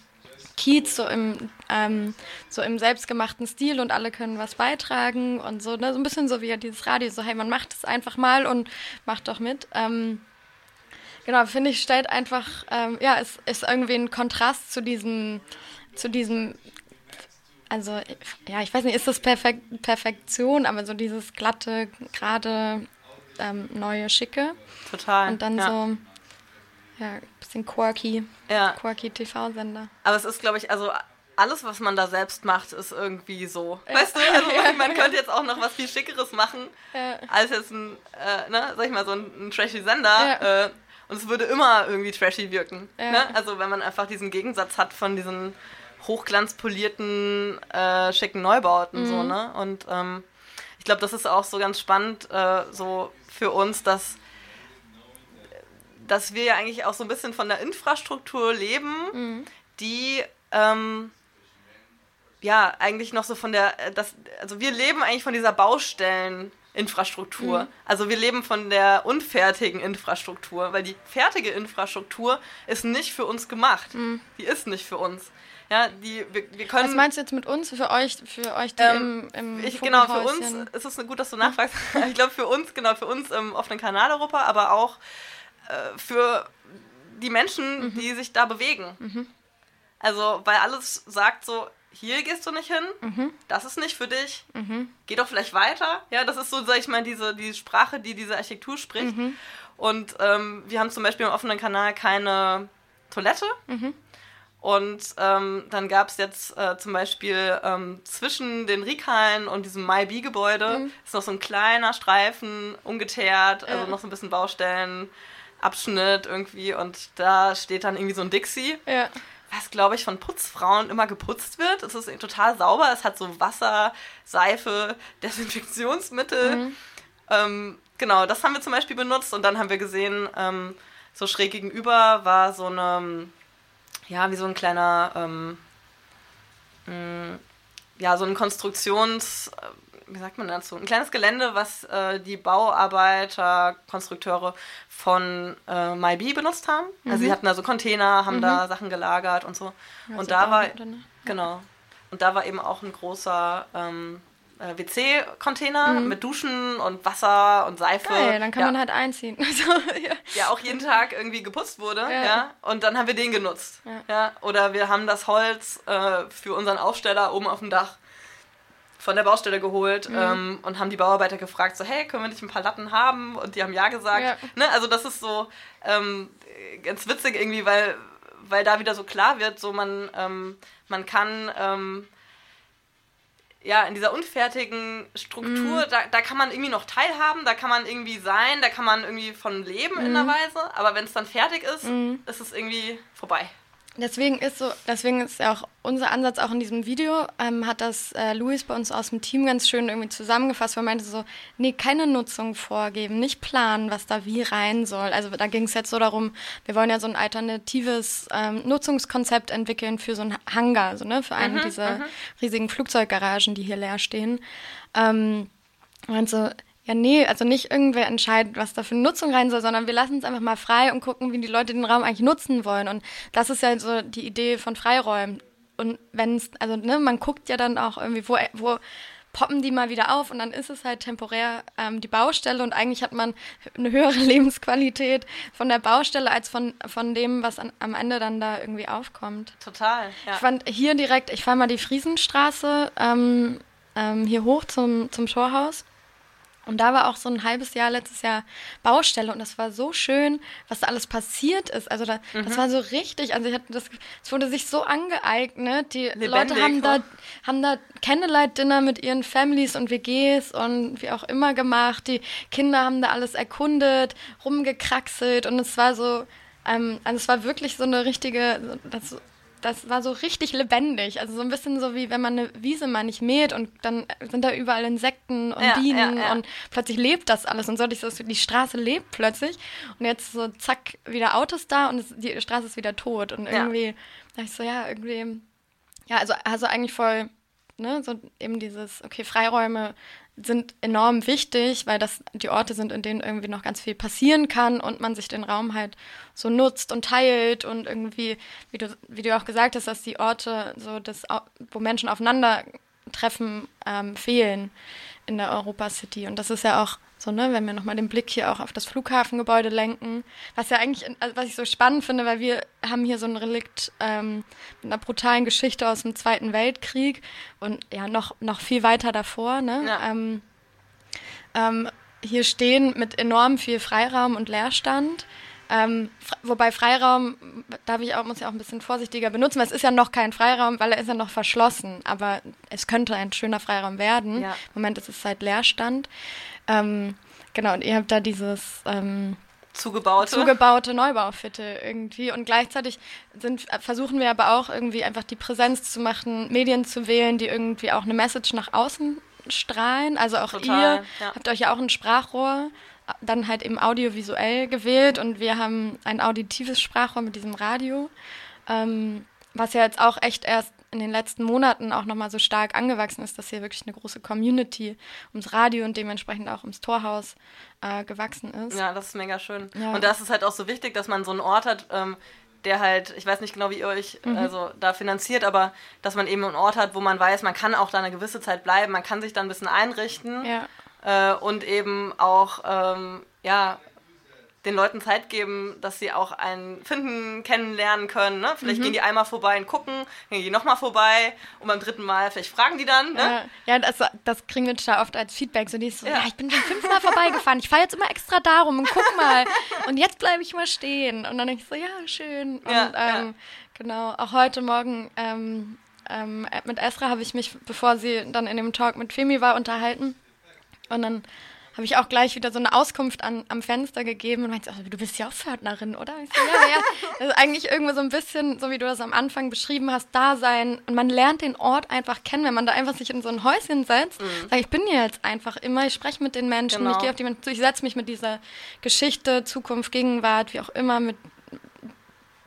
Speaker 1: Kiez, so im, ähm, so im selbstgemachten Stil und alle können was beitragen und so, ne? so ein bisschen so wie dieses Radio, so hey, man macht es einfach mal und macht doch mit. Ähm, genau, finde ich, stellt einfach, ähm, ja, es ist irgendwie ein Kontrast zu diesem, zu diesem, also, ja, ich weiß nicht, ist das Perfek Perfektion, aber so dieses glatte, gerade ähm, neue, schicke
Speaker 2: Total.
Speaker 1: und dann
Speaker 2: ja.
Speaker 1: so, ja, ein bisschen quirky,
Speaker 2: Ja.
Speaker 1: quirky TV-Sender.
Speaker 2: Aber es ist, glaube ich, also alles, was man da selbst macht, ist irgendwie so.
Speaker 1: Ja.
Speaker 2: Weißt du, also
Speaker 1: Ja.
Speaker 2: man könnte jetzt auch noch was viel Schickeres machen, als jetzt ein, äh, ne, sag ich mal, so ein, ein trashy Sender. Äh, und es würde immer irgendwie trashy wirken. Ne? Also wenn man einfach diesen Gegensatz hat von diesen hochglanzpolierten, äh, schicken Neubauten.
Speaker 1: Mhm.
Speaker 2: So, ne? Und ähm, ich glaube, das ist auch so ganz spannend äh, so für uns, dass dass wir ja eigentlich auch so ein bisschen von der Infrastruktur leben,
Speaker 1: Mhm.
Speaker 2: die ähm, ja eigentlich noch so von der, äh, das, also wir leben eigentlich von dieser Baustelleninfrastruktur. Also wir leben von der unfertigen Infrastruktur, weil die fertige Infrastruktur ist nicht für uns gemacht. Die ist nicht für uns. Ja, die, wir, wir können.
Speaker 1: Was meinst du jetzt mit uns? Für euch, für euch, die
Speaker 2: Ähm,
Speaker 1: im, im
Speaker 2: ich, genau, für uns ist es gut, dass du nachfragst. ich glaube, für uns, genau, für uns im offenen Kanal Europa, aber auch äh, für die Menschen,
Speaker 1: Mhm.
Speaker 2: die sich da bewegen. Also, weil alles sagt so, hier gehst du nicht hin,
Speaker 1: Mhm.
Speaker 2: das ist nicht für dich, geh doch vielleicht weiter. Ja, das ist so, sag ich mal, diese, die Sprache, die diese Architektur spricht.
Speaker 1: Mhm.
Speaker 2: Und ähm, wir haben zum Beispiel im offenen Kanal keine Toilette.
Speaker 1: Mhm.
Speaker 2: Und ähm, dann gab es jetzt äh, zum Beispiel ähm, zwischen den Riekhallen und diesem MyB-Gebäude ist noch so ein kleiner Streifen, ungeteert, also
Speaker 1: Mhm.
Speaker 2: Noch so ein bisschen Baustellenabschnitt irgendwie. Und da steht dann irgendwie so ein Dixie,
Speaker 1: Ja.
Speaker 2: was glaube ich von Putzfrauen immer geputzt wird. Es ist total sauber, es hat so Wasser, Seife, Desinfektionsmittel. Ähm, genau, das haben wir zum Beispiel benutzt und dann haben wir gesehen, ähm, so schräg gegenüber war so eine, ja, wie so ein kleiner, ähm, mh, ja, so ein Konstruktions, äh, wie sagt man dazu, ein kleines Gelände, was äh, die Bauarbeiter, Konstrukteure von äh, MyBee benutzt haben. Also sie hatten da so Container, haben da Sachen gelagert und so.
Speaker 1: Ja,
Speaker 2: und da war,
Speaker 1: ne?
Speaker 2: genau, und da war eben auch ein großer ähm, äh, WC-Container mit Duschen und Wasser und Seife.
Speaker 1: Geil, dann kann
Speaker 2: ja.
Speaker 1: man halt einziehen. Also, ja.
Speaker 2: ja auch jeden Tag irgendwie geputzt wurde, ja.
Speaker 1: Ja.
Speaker 2: Und dann haben wir den genutzt.
Speaker 1: Ja.
Speaker 2: Oder wir haben das Holz äh, für unseren Aufsteller oben auf dem Dach von der Baustelle geholt
Speaker 1: Mhm.
Speaker 2: ähm, und haben die Bauarbeiter gefragt, so, hey, können wir nicht ein paar Latten haben? Und die haben ja gesagt. Ne? Also das ist so ähm, ganz witzig irgendwie, weil, weil da wieder so klar wird, so man, ähm, man kann ähm, ja, in dieser unfertigen Struktur, da, da kann man irgendwie noch teilhaben, da kann man irgendwie sein, da kann man irgendwie von leben in einer Weise, aber wenn es dann fertig ist, ist es irgendwie vorbei.
Speaker 1: Deswegen ist so, deswegen ist ja auch unser Ansatz auch in diesem Video, ähm, hat das äh, Luis bei uns aus dem Team ganz schön irgendwie zusammengefasst, weil er meinte so, nee, keine Nutzung vorgeben, nicht planen, was da wie rein soll. Also da ging es jetzt so darum, wir wollen ja so ein alternatives ähm, Nutzungskonzept entwickeln für so einen Hangar, so, ne, für eine dieser riesigen Flugzeuggaragen, die hier leer stehen. Ähm, und so, ja, nee, also nicht irgendwer entscheidet, was da für eine Nutzung rein soll, sondern wir lassen es einfach mal frei und gucken, wie die Leute den Raum eigentlich nutzen wollen. Und das ist ja so die Idee von Freiräumen. Und wenn es, also ne, man guckt ja dann auch irgendwie, wo, wo poppen die mal wieder auf und dann ist es halt temporär ähm, die Baustelle und eigentlich hat man eine höhere Lebensqualität von der Baustelle als von, von dem, was an, am Ende dann da irgendwie aufkommt.
Speaker 2: Total. Ja.
Speaker 1: Ich fand hier direkt, ich fahre mal die Friesenstraße ähm, ähm, hier hoch zum, zum Torhaus. Und da war auch so ein halbes Jahr letztes Jahr Baustelle und das war so schön, was da alles passiert ist. Also da, das war so richtig, also ich hatte das, es wurde sich so angeeignet. Die
Speaker 2: Lebendig,
Speaker 1: Leute haben da,
Speaker 2: wa?
Speaker 1: haben da Candlelight-Dinner mit ihren Families und WGs und wie auch immer gemacht. Die Kinder haben da alles erkundet, rumgekraxelt und es war so, ähm, also es war wirklich so eine richtige, das, das war so richtig lebendig. Also so ein bisschen so wie wenn man eine Wiese mal nicht mäht und dann sind da überall Insekten und
Speaker 2: Ja,
Speaker 1: Bienen
Speaker 2: ja, ja.
Speaker 1: und plötzlich lebt das alles und so, die Straße lebt plötzlich und jetzt so zack, wieder Autos da und es, die Straße ist wieder tot und irgendwie dachte ich so, ja, irgendwie Ja, also, also eigentlich voll, ne, so eben dieses, okay, Freiräume sind enorm wichtig, weil das die Orte sind, in denen irgendwie noch ganz viel passieren kann und man sich den Raum halt so nutzt und teilt und irgendwie, wie du, wie du auch gesagt hast, dass die Orte, so das, wo Menschen aufeinandertreffen, ähm, fehlen in der Europa City. Und das ist ja auch so, ne, wenn wir nochmal den Blick hier auch auf das Flughafengebäude lenken, was ja eigentlich, also was ich so spannend finde, weil wir haben hier so ein Relikt ähm, mit einer brutalen Geschichte aus dem Zweiten Weltkrieg und ja, noch, noch viel weiter davor, ne?
Speaker 2: Ja.
Speaker 1: Ähm, ähm, hier stehen mit enorm viel Freiraum und Leerstand. Ähm, wobei Freiraum darf ich auch, muss ich auch ein bisschen vorsichtiger benutzen, weil es ist ja noch kein Freiraum, weil er ist ja noch verschlossen. Aber es könnte ein schöner Freiraum werden.
Speaker 2: Ja.
Speaker 1: Im Moment ist es halt Leerstand. Ähm, genau, und ihr habt da dieses ähm,
Speaker 2: Zugebaute.
Speaker 1: zugebaute Neubauviertel irgendwie. Und gleichzeitig sind, versuchen wir aber auch irgendwie einfach die Präsenz zu machen, Medien zu wählen, die irgendwie auch eine Message nach außen strahlen. Also auch
Speaker 2: Total,
Speaker 1: ihr
Speaker 2: ja.
Speaker 1: habt euch ja auch ein Sprachrohr dann halt eben audiovisuell gewählt und wir haben ein auditives Sprachrohr mit diesem Radio, ähm, was ja jetzt auch echt erst in den letzten Monaten auch nochmal so stark angewachsen ist, dass hier wirklich eine große Community ums Radio und dementsprechend auch ums Torhaus äh, gewachsen ist.
Speaker 2: Ja, das ist mega schön.
Speaker 1: Ja.
Speaker 2: Und das ist halt auch so wichtig, dass man so einen Ort hat, ähm, der halt, ich weiß nicht genau, wie ihr euch
Speaker 1: Mhm.
Speaker 2: also da finanziert, aber dass man eben einen Ort hat, wo man weiß, man kann auch da eine gewisse Zeit bleiben, man kann sich da ein bisschen einrichten
Speaker 1: Ja.
Speaker 2: äh, und eben auch, ähm, ja, den Leuten Zeit geben, dass sie auch einen finden, kennenlernen können. Ne? Vielleicht gehen die einmal vorbei und gucken, gehen die nochmal vorbei und beim dritten Mal, vielleicht fragen die dann. Ne?
Speaker 1: Ja, ja das, das kriegen wir total oft als Feedback. So dieses so,
Speaker 2: Ja.
Speaker 1: ja. ich bin schon fünfmal vorbeigefahren. Ich fahre jetzt immer extra darum und guck mal. Und jetzt bleibe ich mal stehen. Und dann denke ich so, ja, schön. Und
Speaker 2: Ja, ja.
Speaker 1: ähm, genau, auch heute Morgen ähm, ähm, mit Esra habe ich mich, bevor sie dann in dem Talk mit Femi war, unterhalten. Und dann habe ich auch gleich wieder so eine Auskunft an, am Fenster gegeben und meinte, so, du bist ja auch Pförtnerin, oder? Ich so, ja, ja. Das ist eigentlich irgendwie so ein bisschen, so wie du das am Anfang beschrieben hast, da sein. Und man lernt den Ort einfach kennen, wenn man da einfach sich in so ein Häuschen setzt. Sag, ich bin hier jetzt einfach immer, ich spreche mit den Menschen,
Speaker 2: Genau.
Speaker 1: ich gehe auf die Menschen zu, ich setze mich mit dieser Geschichte, Zukunft, Gegenwart, wie auch immer, mit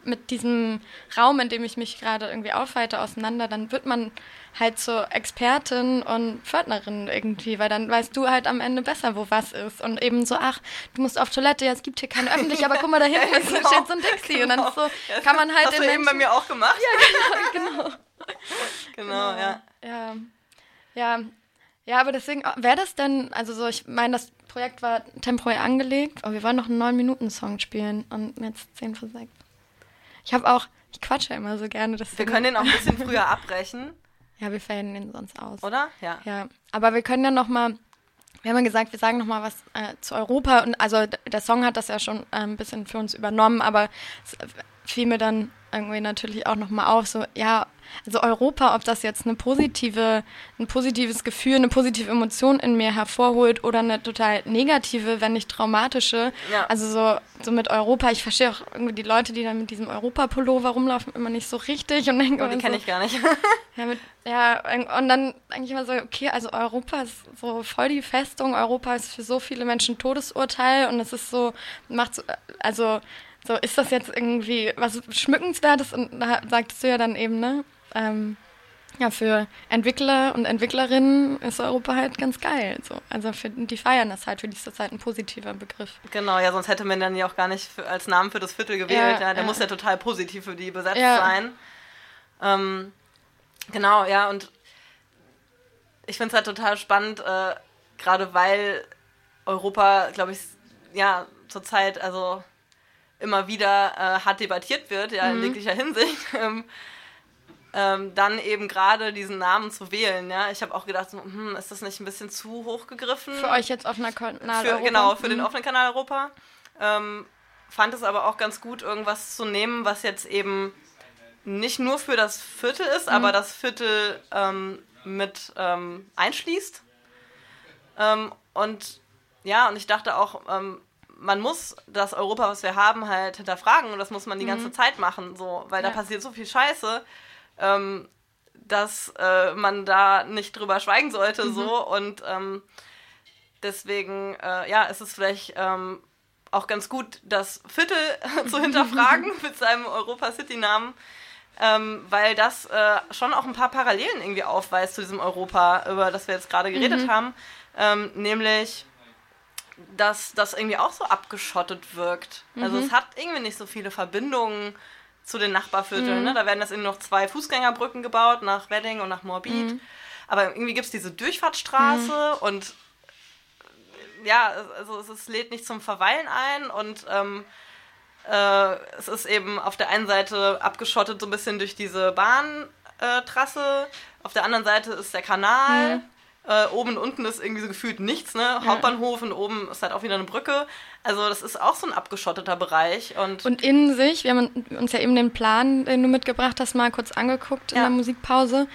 Speaker 1: mit diesem Raum, in dem ich mich gerade irgendwie aufhalte, auseinander, dann wird man halt zur Expertin und Pförtnerin irgendwie, weil dann weißt du halt am Ende besser, wo was ist. Und eben so, ach, du musst auf Toilette, ja, es gibt hier keine öffentliche, aber guck mal, da hinten ist,
Speaker 2: genau,
Speaker 1: steht so ein Dixie. Und dann ist so,
Speaker 2: Ja,
Speaker 1: kann man halt
Speaker 2: Hast
Speaker 1: den
Speaker 2: du eben bei
Speaker 1: Menschen...
Speaker 2: mir auch gemacht?
Speaker 1: genau.
Speaker 2: Genau, ja.
Speaker 1: Ja, ja, ja, aber deswegen, wäre das denn, also so, ich meine, das Projekt war temporär angelegt, aber wir wollen noch einen 9-Minuten-Song spielen und jetzt 10 vor 6. Ich habe auch, ich quatsche immer so gerne.
Speaker 2: Wir
Speaker 1: deswegen-
Speaker 2: können den auch ein bisschen früher abbrechen,
Speaker 1: Ja, wir fällen den sonst aus.
Speaker 2: oder? Ja.
Speaker 1: Ja, aber wir können ja noch mal, wir haben ja gesagt, wir sagen noch mal was äh, zu Europa und also der Song hat das ja schon äh, ein bisschen für uns übernommen, aber es äh, fiel mir dann irgendwie natürlich auch noch mal auf, so ja, also Europa, ob das jetzt eine positive, ein positives Gefühl, eine positive Emotion in mir hervorholt oder eine total negative, wenn nicht traumatische.
Speaker 2: Ja.
Speaker 1: Also so, so mit Europa, ich verstehe auch irgendwie die Leute, die dann mit diesem Europa-Pullover rumlaufen, immer nicht so richtig und denke
Speaker 2: Oh, die kenne
Speaker 1: so,
Speaker 2: ich gar nicht.
Speaker 1: ja, mit, ja, und dann denke ich immer so, okay, also Europa ist so voll die Festung. Europa ist für so viele Menschen ein Todesurteil und es ist so, macht so, also, so ist das jetzt irgendwie was Schmückenswertes und da sagtest du ja dann eben, ne? Ähm, ja, für Entwickler und Entwicklerinnen ist Europa halt ganz geil. So. Also für, die feiern das halt, für die ist das halt ein positiver Begriff.
Speaker 2: genau, ja, sonst hätte man dann ja auch gar nicht für, als Namen für das Viertel gewählt.
Speaker 1: Ja,
Speaker 2: Ja, der
Speaker 1: ja.
Speaker 2: muss ja total positiv für die besetzt
Speaker 1: Ja.
Speaker 2: sein. Ähm, genau, ja, und ich finde es halt total spannend, äh, gerade weil Europa, glaube ich, ja, zurzeit also immer wieder äh, hart debattiert wird, ja,
Speaker 1: Mhm.
Speaker 2: in jeglicher Hinsicht. Ähm, ähm, dann eben gerade diesen Namen zu wählen, ja. Ich habe auch gedacht, so, hm, ist das nicht ein bisschen zu hoch gegriffen?
Speaker 1: Für euch jetzt auf einer Kanal
Speaker 2: für,
Speaker 1: Europa?
Speaker 2: Genau, für den
Speaker 1: Mhm.
Speaker 2: offenen Kanal Europa. Ähm, fand es aber auch ganz gut, irgendwas zu nehmen, was jetzt eben nicht nur für das Viertel ist,
Speaker 1: Mhm.
Speaker 2: aber das Viertel ähm, mit ähm, einschließt. Ähm, und ja, und ich dachte auch, ähm, man muss das Europa, was wir haben, halt hinterfragen und das muss man die ganze Zeit machen, so, weil da
Speaker 1: Mhm. Ja.
Speaker 2: passiert so viel Scheiße, ähm, dass äh, man da nicht drüber schweigen sollte,
Speaker 1: Mhm.
Speaker 2: so und ähm, deswegen, äh, ja, ist es vielleicht ähm, auch ganz gut, das Viertel zu hinterfragen mit seinem Europa City Namen, ähm, weil das äh, schon auch ein paar Parallelen irgendwie aufweist zu diesem Europa, über das wir jetzt gerade geredet haben. Ähm, nämlich, dass das irgendwie auch so abgeschottet wirkt. Also es hat irgendwie nicht so viele Verbindungen zu den Nachbarvierteln. Ne? Da werden jetzt irgendwie noch zwei Fußgängerbrücken gebaut, nach Wedding und nach Moabit. Aber irgendwie gibt es diese Durchfahrtsstraße und ja, also es, es lädt nicht zum Verweilen ein und ähm, äh, es ist eben auf der einen Seite abgeschottet so ein bisschen durch diese Bahntrasse, auf der anderen Seite ist der Kanal. Äh, oben und unten ist irgendwie so gefühlt nichts, ne? Hauptbahnhof und oben ist halt auch wieder eine Brücke. Also das ist auch so ein abgeschotteter Bereich. Und,
Speaker 1: Und in sich, wir haben uns ja eben den Plan, den du mitgebracht hast, mal kurz angeguckt in
Speaker 2: Ja.
Speaker 1: der Musikpause.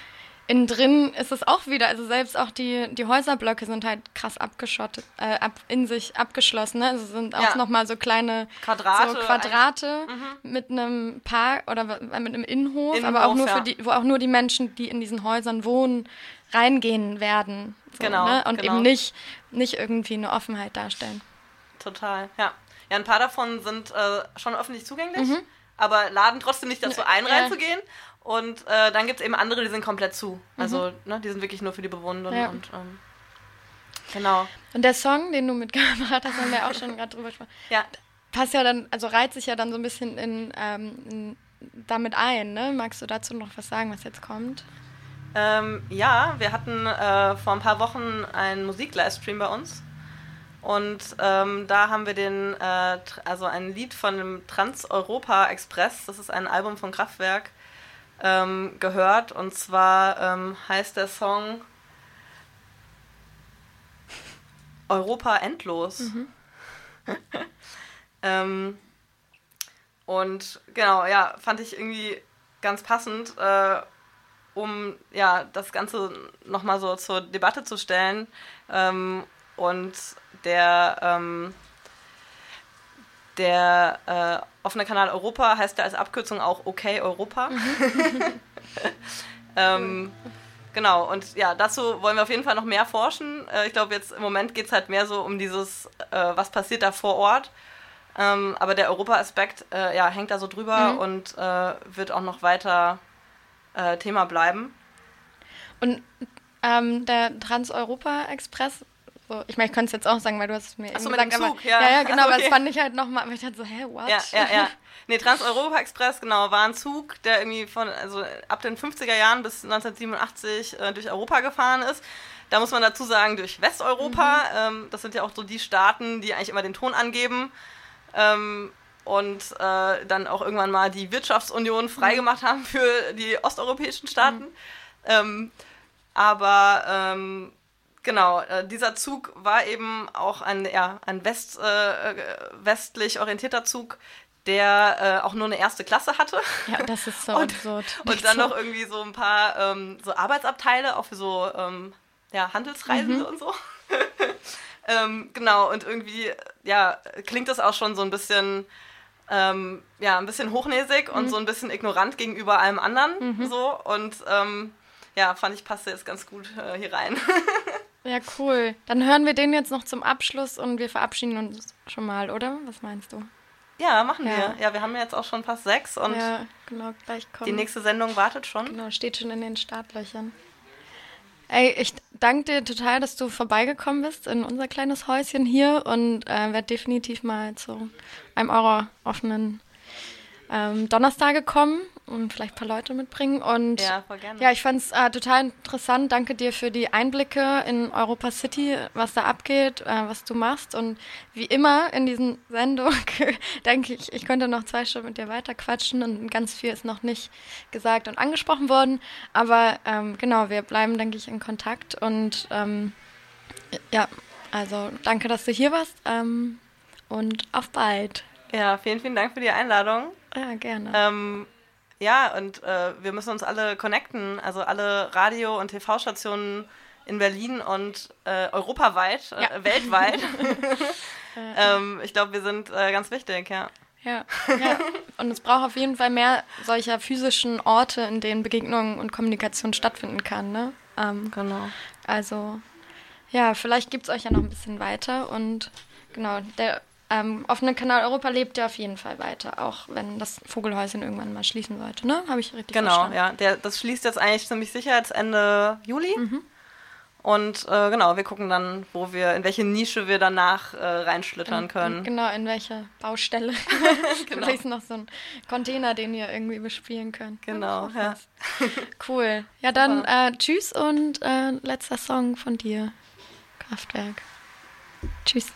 Speaker 1: Innen drin ist es auch wieder, also selbst auch die, die Häuserblöcke sind halt krass abgeschottet, äh, ab, in sich abgeschlossen. Ne? Also sind auch
Speaker 2: Ja.
Speaker 1: nochmal so kleine
Speaker 2: Quadrate
Speaker 1: so Quadrate mit einem Park oder mit einem Innenhof,
Speaker 2: Innenhof,
Speaker 1: aber auch nur
Speaker 2: ja.
Speaker 1: für die, wo auch nur die Menschen, die in diesen Häusern wohnen, reingehen werden. So,
Speaker 2: Genau,
Speaker 1: Ne? Und
Speaker 2: genau.
Speaker 1: eben nicht, nicht irgendwie eine Offenheit darstellen.
Speaker 2: Total, ja. Ja, ein paar davon sind äh, schon öffentlich zugänglich, aber laden trotzdem nicht dazu ein,
Speaker 1: Mhm.
Speaker 2: Reinzugehen. Und äh, dann gibt es eben andere, die sind komplett zu. Also, ne, die sind wirklich nur für die Bewohner.
Speaker 1: Mhm. Ja.
Speaker 2: Und, ähm, genau.
Speaker 1: Und der Song, den du mitgebracht hast, haben wir auch schon gerade drüber gesprochen.
Speaker 2: Ja,
Speaker 1: passt ja dann, also reiht sich ja dann so ein bisschen in, ähm, in damit ein, ne? Magst du dazu noch was sagen, was jetzt kommt?
Speaker 2: Ähm, ja wir hatten äh, vor ein paar Wochen einen Musik-Livestream bei uns. Und ähm, da haben wir den, äh, also ein Lied von dem Trans-Europa Express, das ist ein Album von Kraftwerk, ähm, gehört. Und zwar ähm, heißt der Song Europa endlos. ähm, und genau, ja, fand ich irgendwie ganz passend, äh, um ja das Ganze nochmal so zur Debatte zu stellen. Ähm, und der, ähm, der äh, offene Kanal Europa heißt ja als Abkürzung auch OK Europa. ähm, genau, und ja, dazu wollen wir auf jeden Fall noch mehr forschen. Äh, ich glaube, jetzt im Moment geht es halt mehr so um dieses, äh, was passiert da vor Ort. Ähm, aber der Europa-Aspekt äh, ja, hängt da so drüber und äh, wird auch noch weiter äh, Thema bleiben.
Speaker 1: Und ähm, der Trans-Europa-Express, so, ich meine, ich könnte es jetzt auch sagen, weil du hast es mir
Speaker 2: Ach so,
Speaker 1: eben
Speaker 2: mit dem
Speaker 1: gesagt,
Speaker 2: Zug,
Speaker 1: aber,
Speaker 2: ja.
Speaker 1: ja, ja, genau, aber
Speaker 2: Okay.
Speaker 1: das fand ich halt nochmal, weil ich dachte so, hä, what?
Speaker 2: Ja, ja, ja. Nee, Trans-Europa-Express, genau, war ein Zug, der irgendwie von, also ab den 50er Jahren bis 1987 äh, durch Europa gefahren ist. Da muss man dazu sagen, durch Westeuropa. Ähm, das sind ja auch so die Staaten, die eigentlich immer den Ton angeben. Ähm, und äh, dann auch irgendwann mal die Wirtschaftsunion freigemacht haben für die osteuropäischen Staaten. Ähm, aber ähm, genau, äh, dieser Zug war eben auch ein, ja, ein West, äh, äh, westlich orientierter Zug, der äh, auch nur eine erste Klasse hatte.
Speaker 1: Ja, das ist so
Speaker 2: Und-
Speaker 1: absurd.
Speaker 2: Und dann noch irgendwie so ein paar ähm, so Arbeitsabteile, auch für so ähm, ja, Handelsreisende und so. ähm, genau, und irgendwie, ja, klingt das auch schon so ein bisschen, ähm, ja, ein bisschen hochnäsig und so ein bisschen ignorant gegenüber allem anderen. So. Und ähm, ja, fand ich passte jetzt ganz gut äh, hier rein.
Speaker 1: Ja, cool. Dann hören wir den jetzt noch zum Abschluss und wir verabschieden uns schon mal, oder? Was meinst du?
Speaker 2: ja, machen
Speaker 1: Ja.
Speaker 2: wir. Ja, wir haben jetzt auch schon fast sechs und
Speaker 1: ja, genau,
Speaker 2: die nächste Sendung wartet schon.
Speaker 1: Genau, steht schon in den Startlöchern. Ey, ich danke dir total, dass du vorbeigekommen bist in unser kleines Häuschen hier und äh, werde definitiv mal zu einem eurer offenen ähm, Donnerstage kommen und vielleicht ein paar Leute mitbringen. Und
Speaker 2: Ja, voll gerne.
Speaker 1: ja, ich fand es äh, total interessant. Danke dir für die Einblicke in Europa City, was da abgeht, äh, was du machst. Und wie immer in diesen Sendung denke ich, ich könnte noch zwei Stunden mit dir weiter quatschen und ganz viel ist noch nicht gesagt und angesprochen worden. Aber ähm, genau, wir bleiben, denke ich, in Kontakt. Und ähm, ja, also danke, dass du hier warst ähm, und auf bald.
Speaker 2: Ja, vielen, vielen Dank für die Einladung.
Speaker 1: Ja, gerne.
Speaker 2: Ja, und äh, wir müssen uns alle connecten, also alle Radio- und TV-Stationen in Berlin und äh, europaweit, äh,
Speaker 1: Ja.
Speaker 2: weltweit. ähm, ich glaube, wir sind äh, ganz wichtig, ja.
Speaker 1: Ja, ja. Und es braucht auf jeden Fall mehr solcher physischen Orte, in denen Begegnungen und Kommunikation stattfinden kann. Ne? Ähm,
Speaker 2: Genau.
Speaker 1: also, ja, vielleicht gibt es euch ja noch ein bisschen weiter. Und genau, der ähm, offene Kanal Europa lebt ja auf jeden Fall weiter, auch wenn das Vogelhäuschen irgendwann mal schließen sollte, ne? Habe ich richtig
Speaker 2: Genau,
Speaker 1: verstanden?
Speaker 2: ja. Der, das schließt jetzt eigentlich ziemlich sicher jetzt Ende Juli.
Speaker 1: Mhm.
Speaker 2: Und äh, genau, wir gucken dann, wo wir, in welche Nische wir danach äh, reinschlittern können.
Speaker 1: Genau, in welche Baustelle.
Speaker 2: Genau.
Speaker 1: Vielleicht ist noch so ein Container, den ihr irgendwie bespielen könnt.
Speaker 2: Genau, ja.
Speaker 1: Cool. Ja, dann äh, tschüss und äh, letzter Song von dir. Kraftwerk. Tschüss.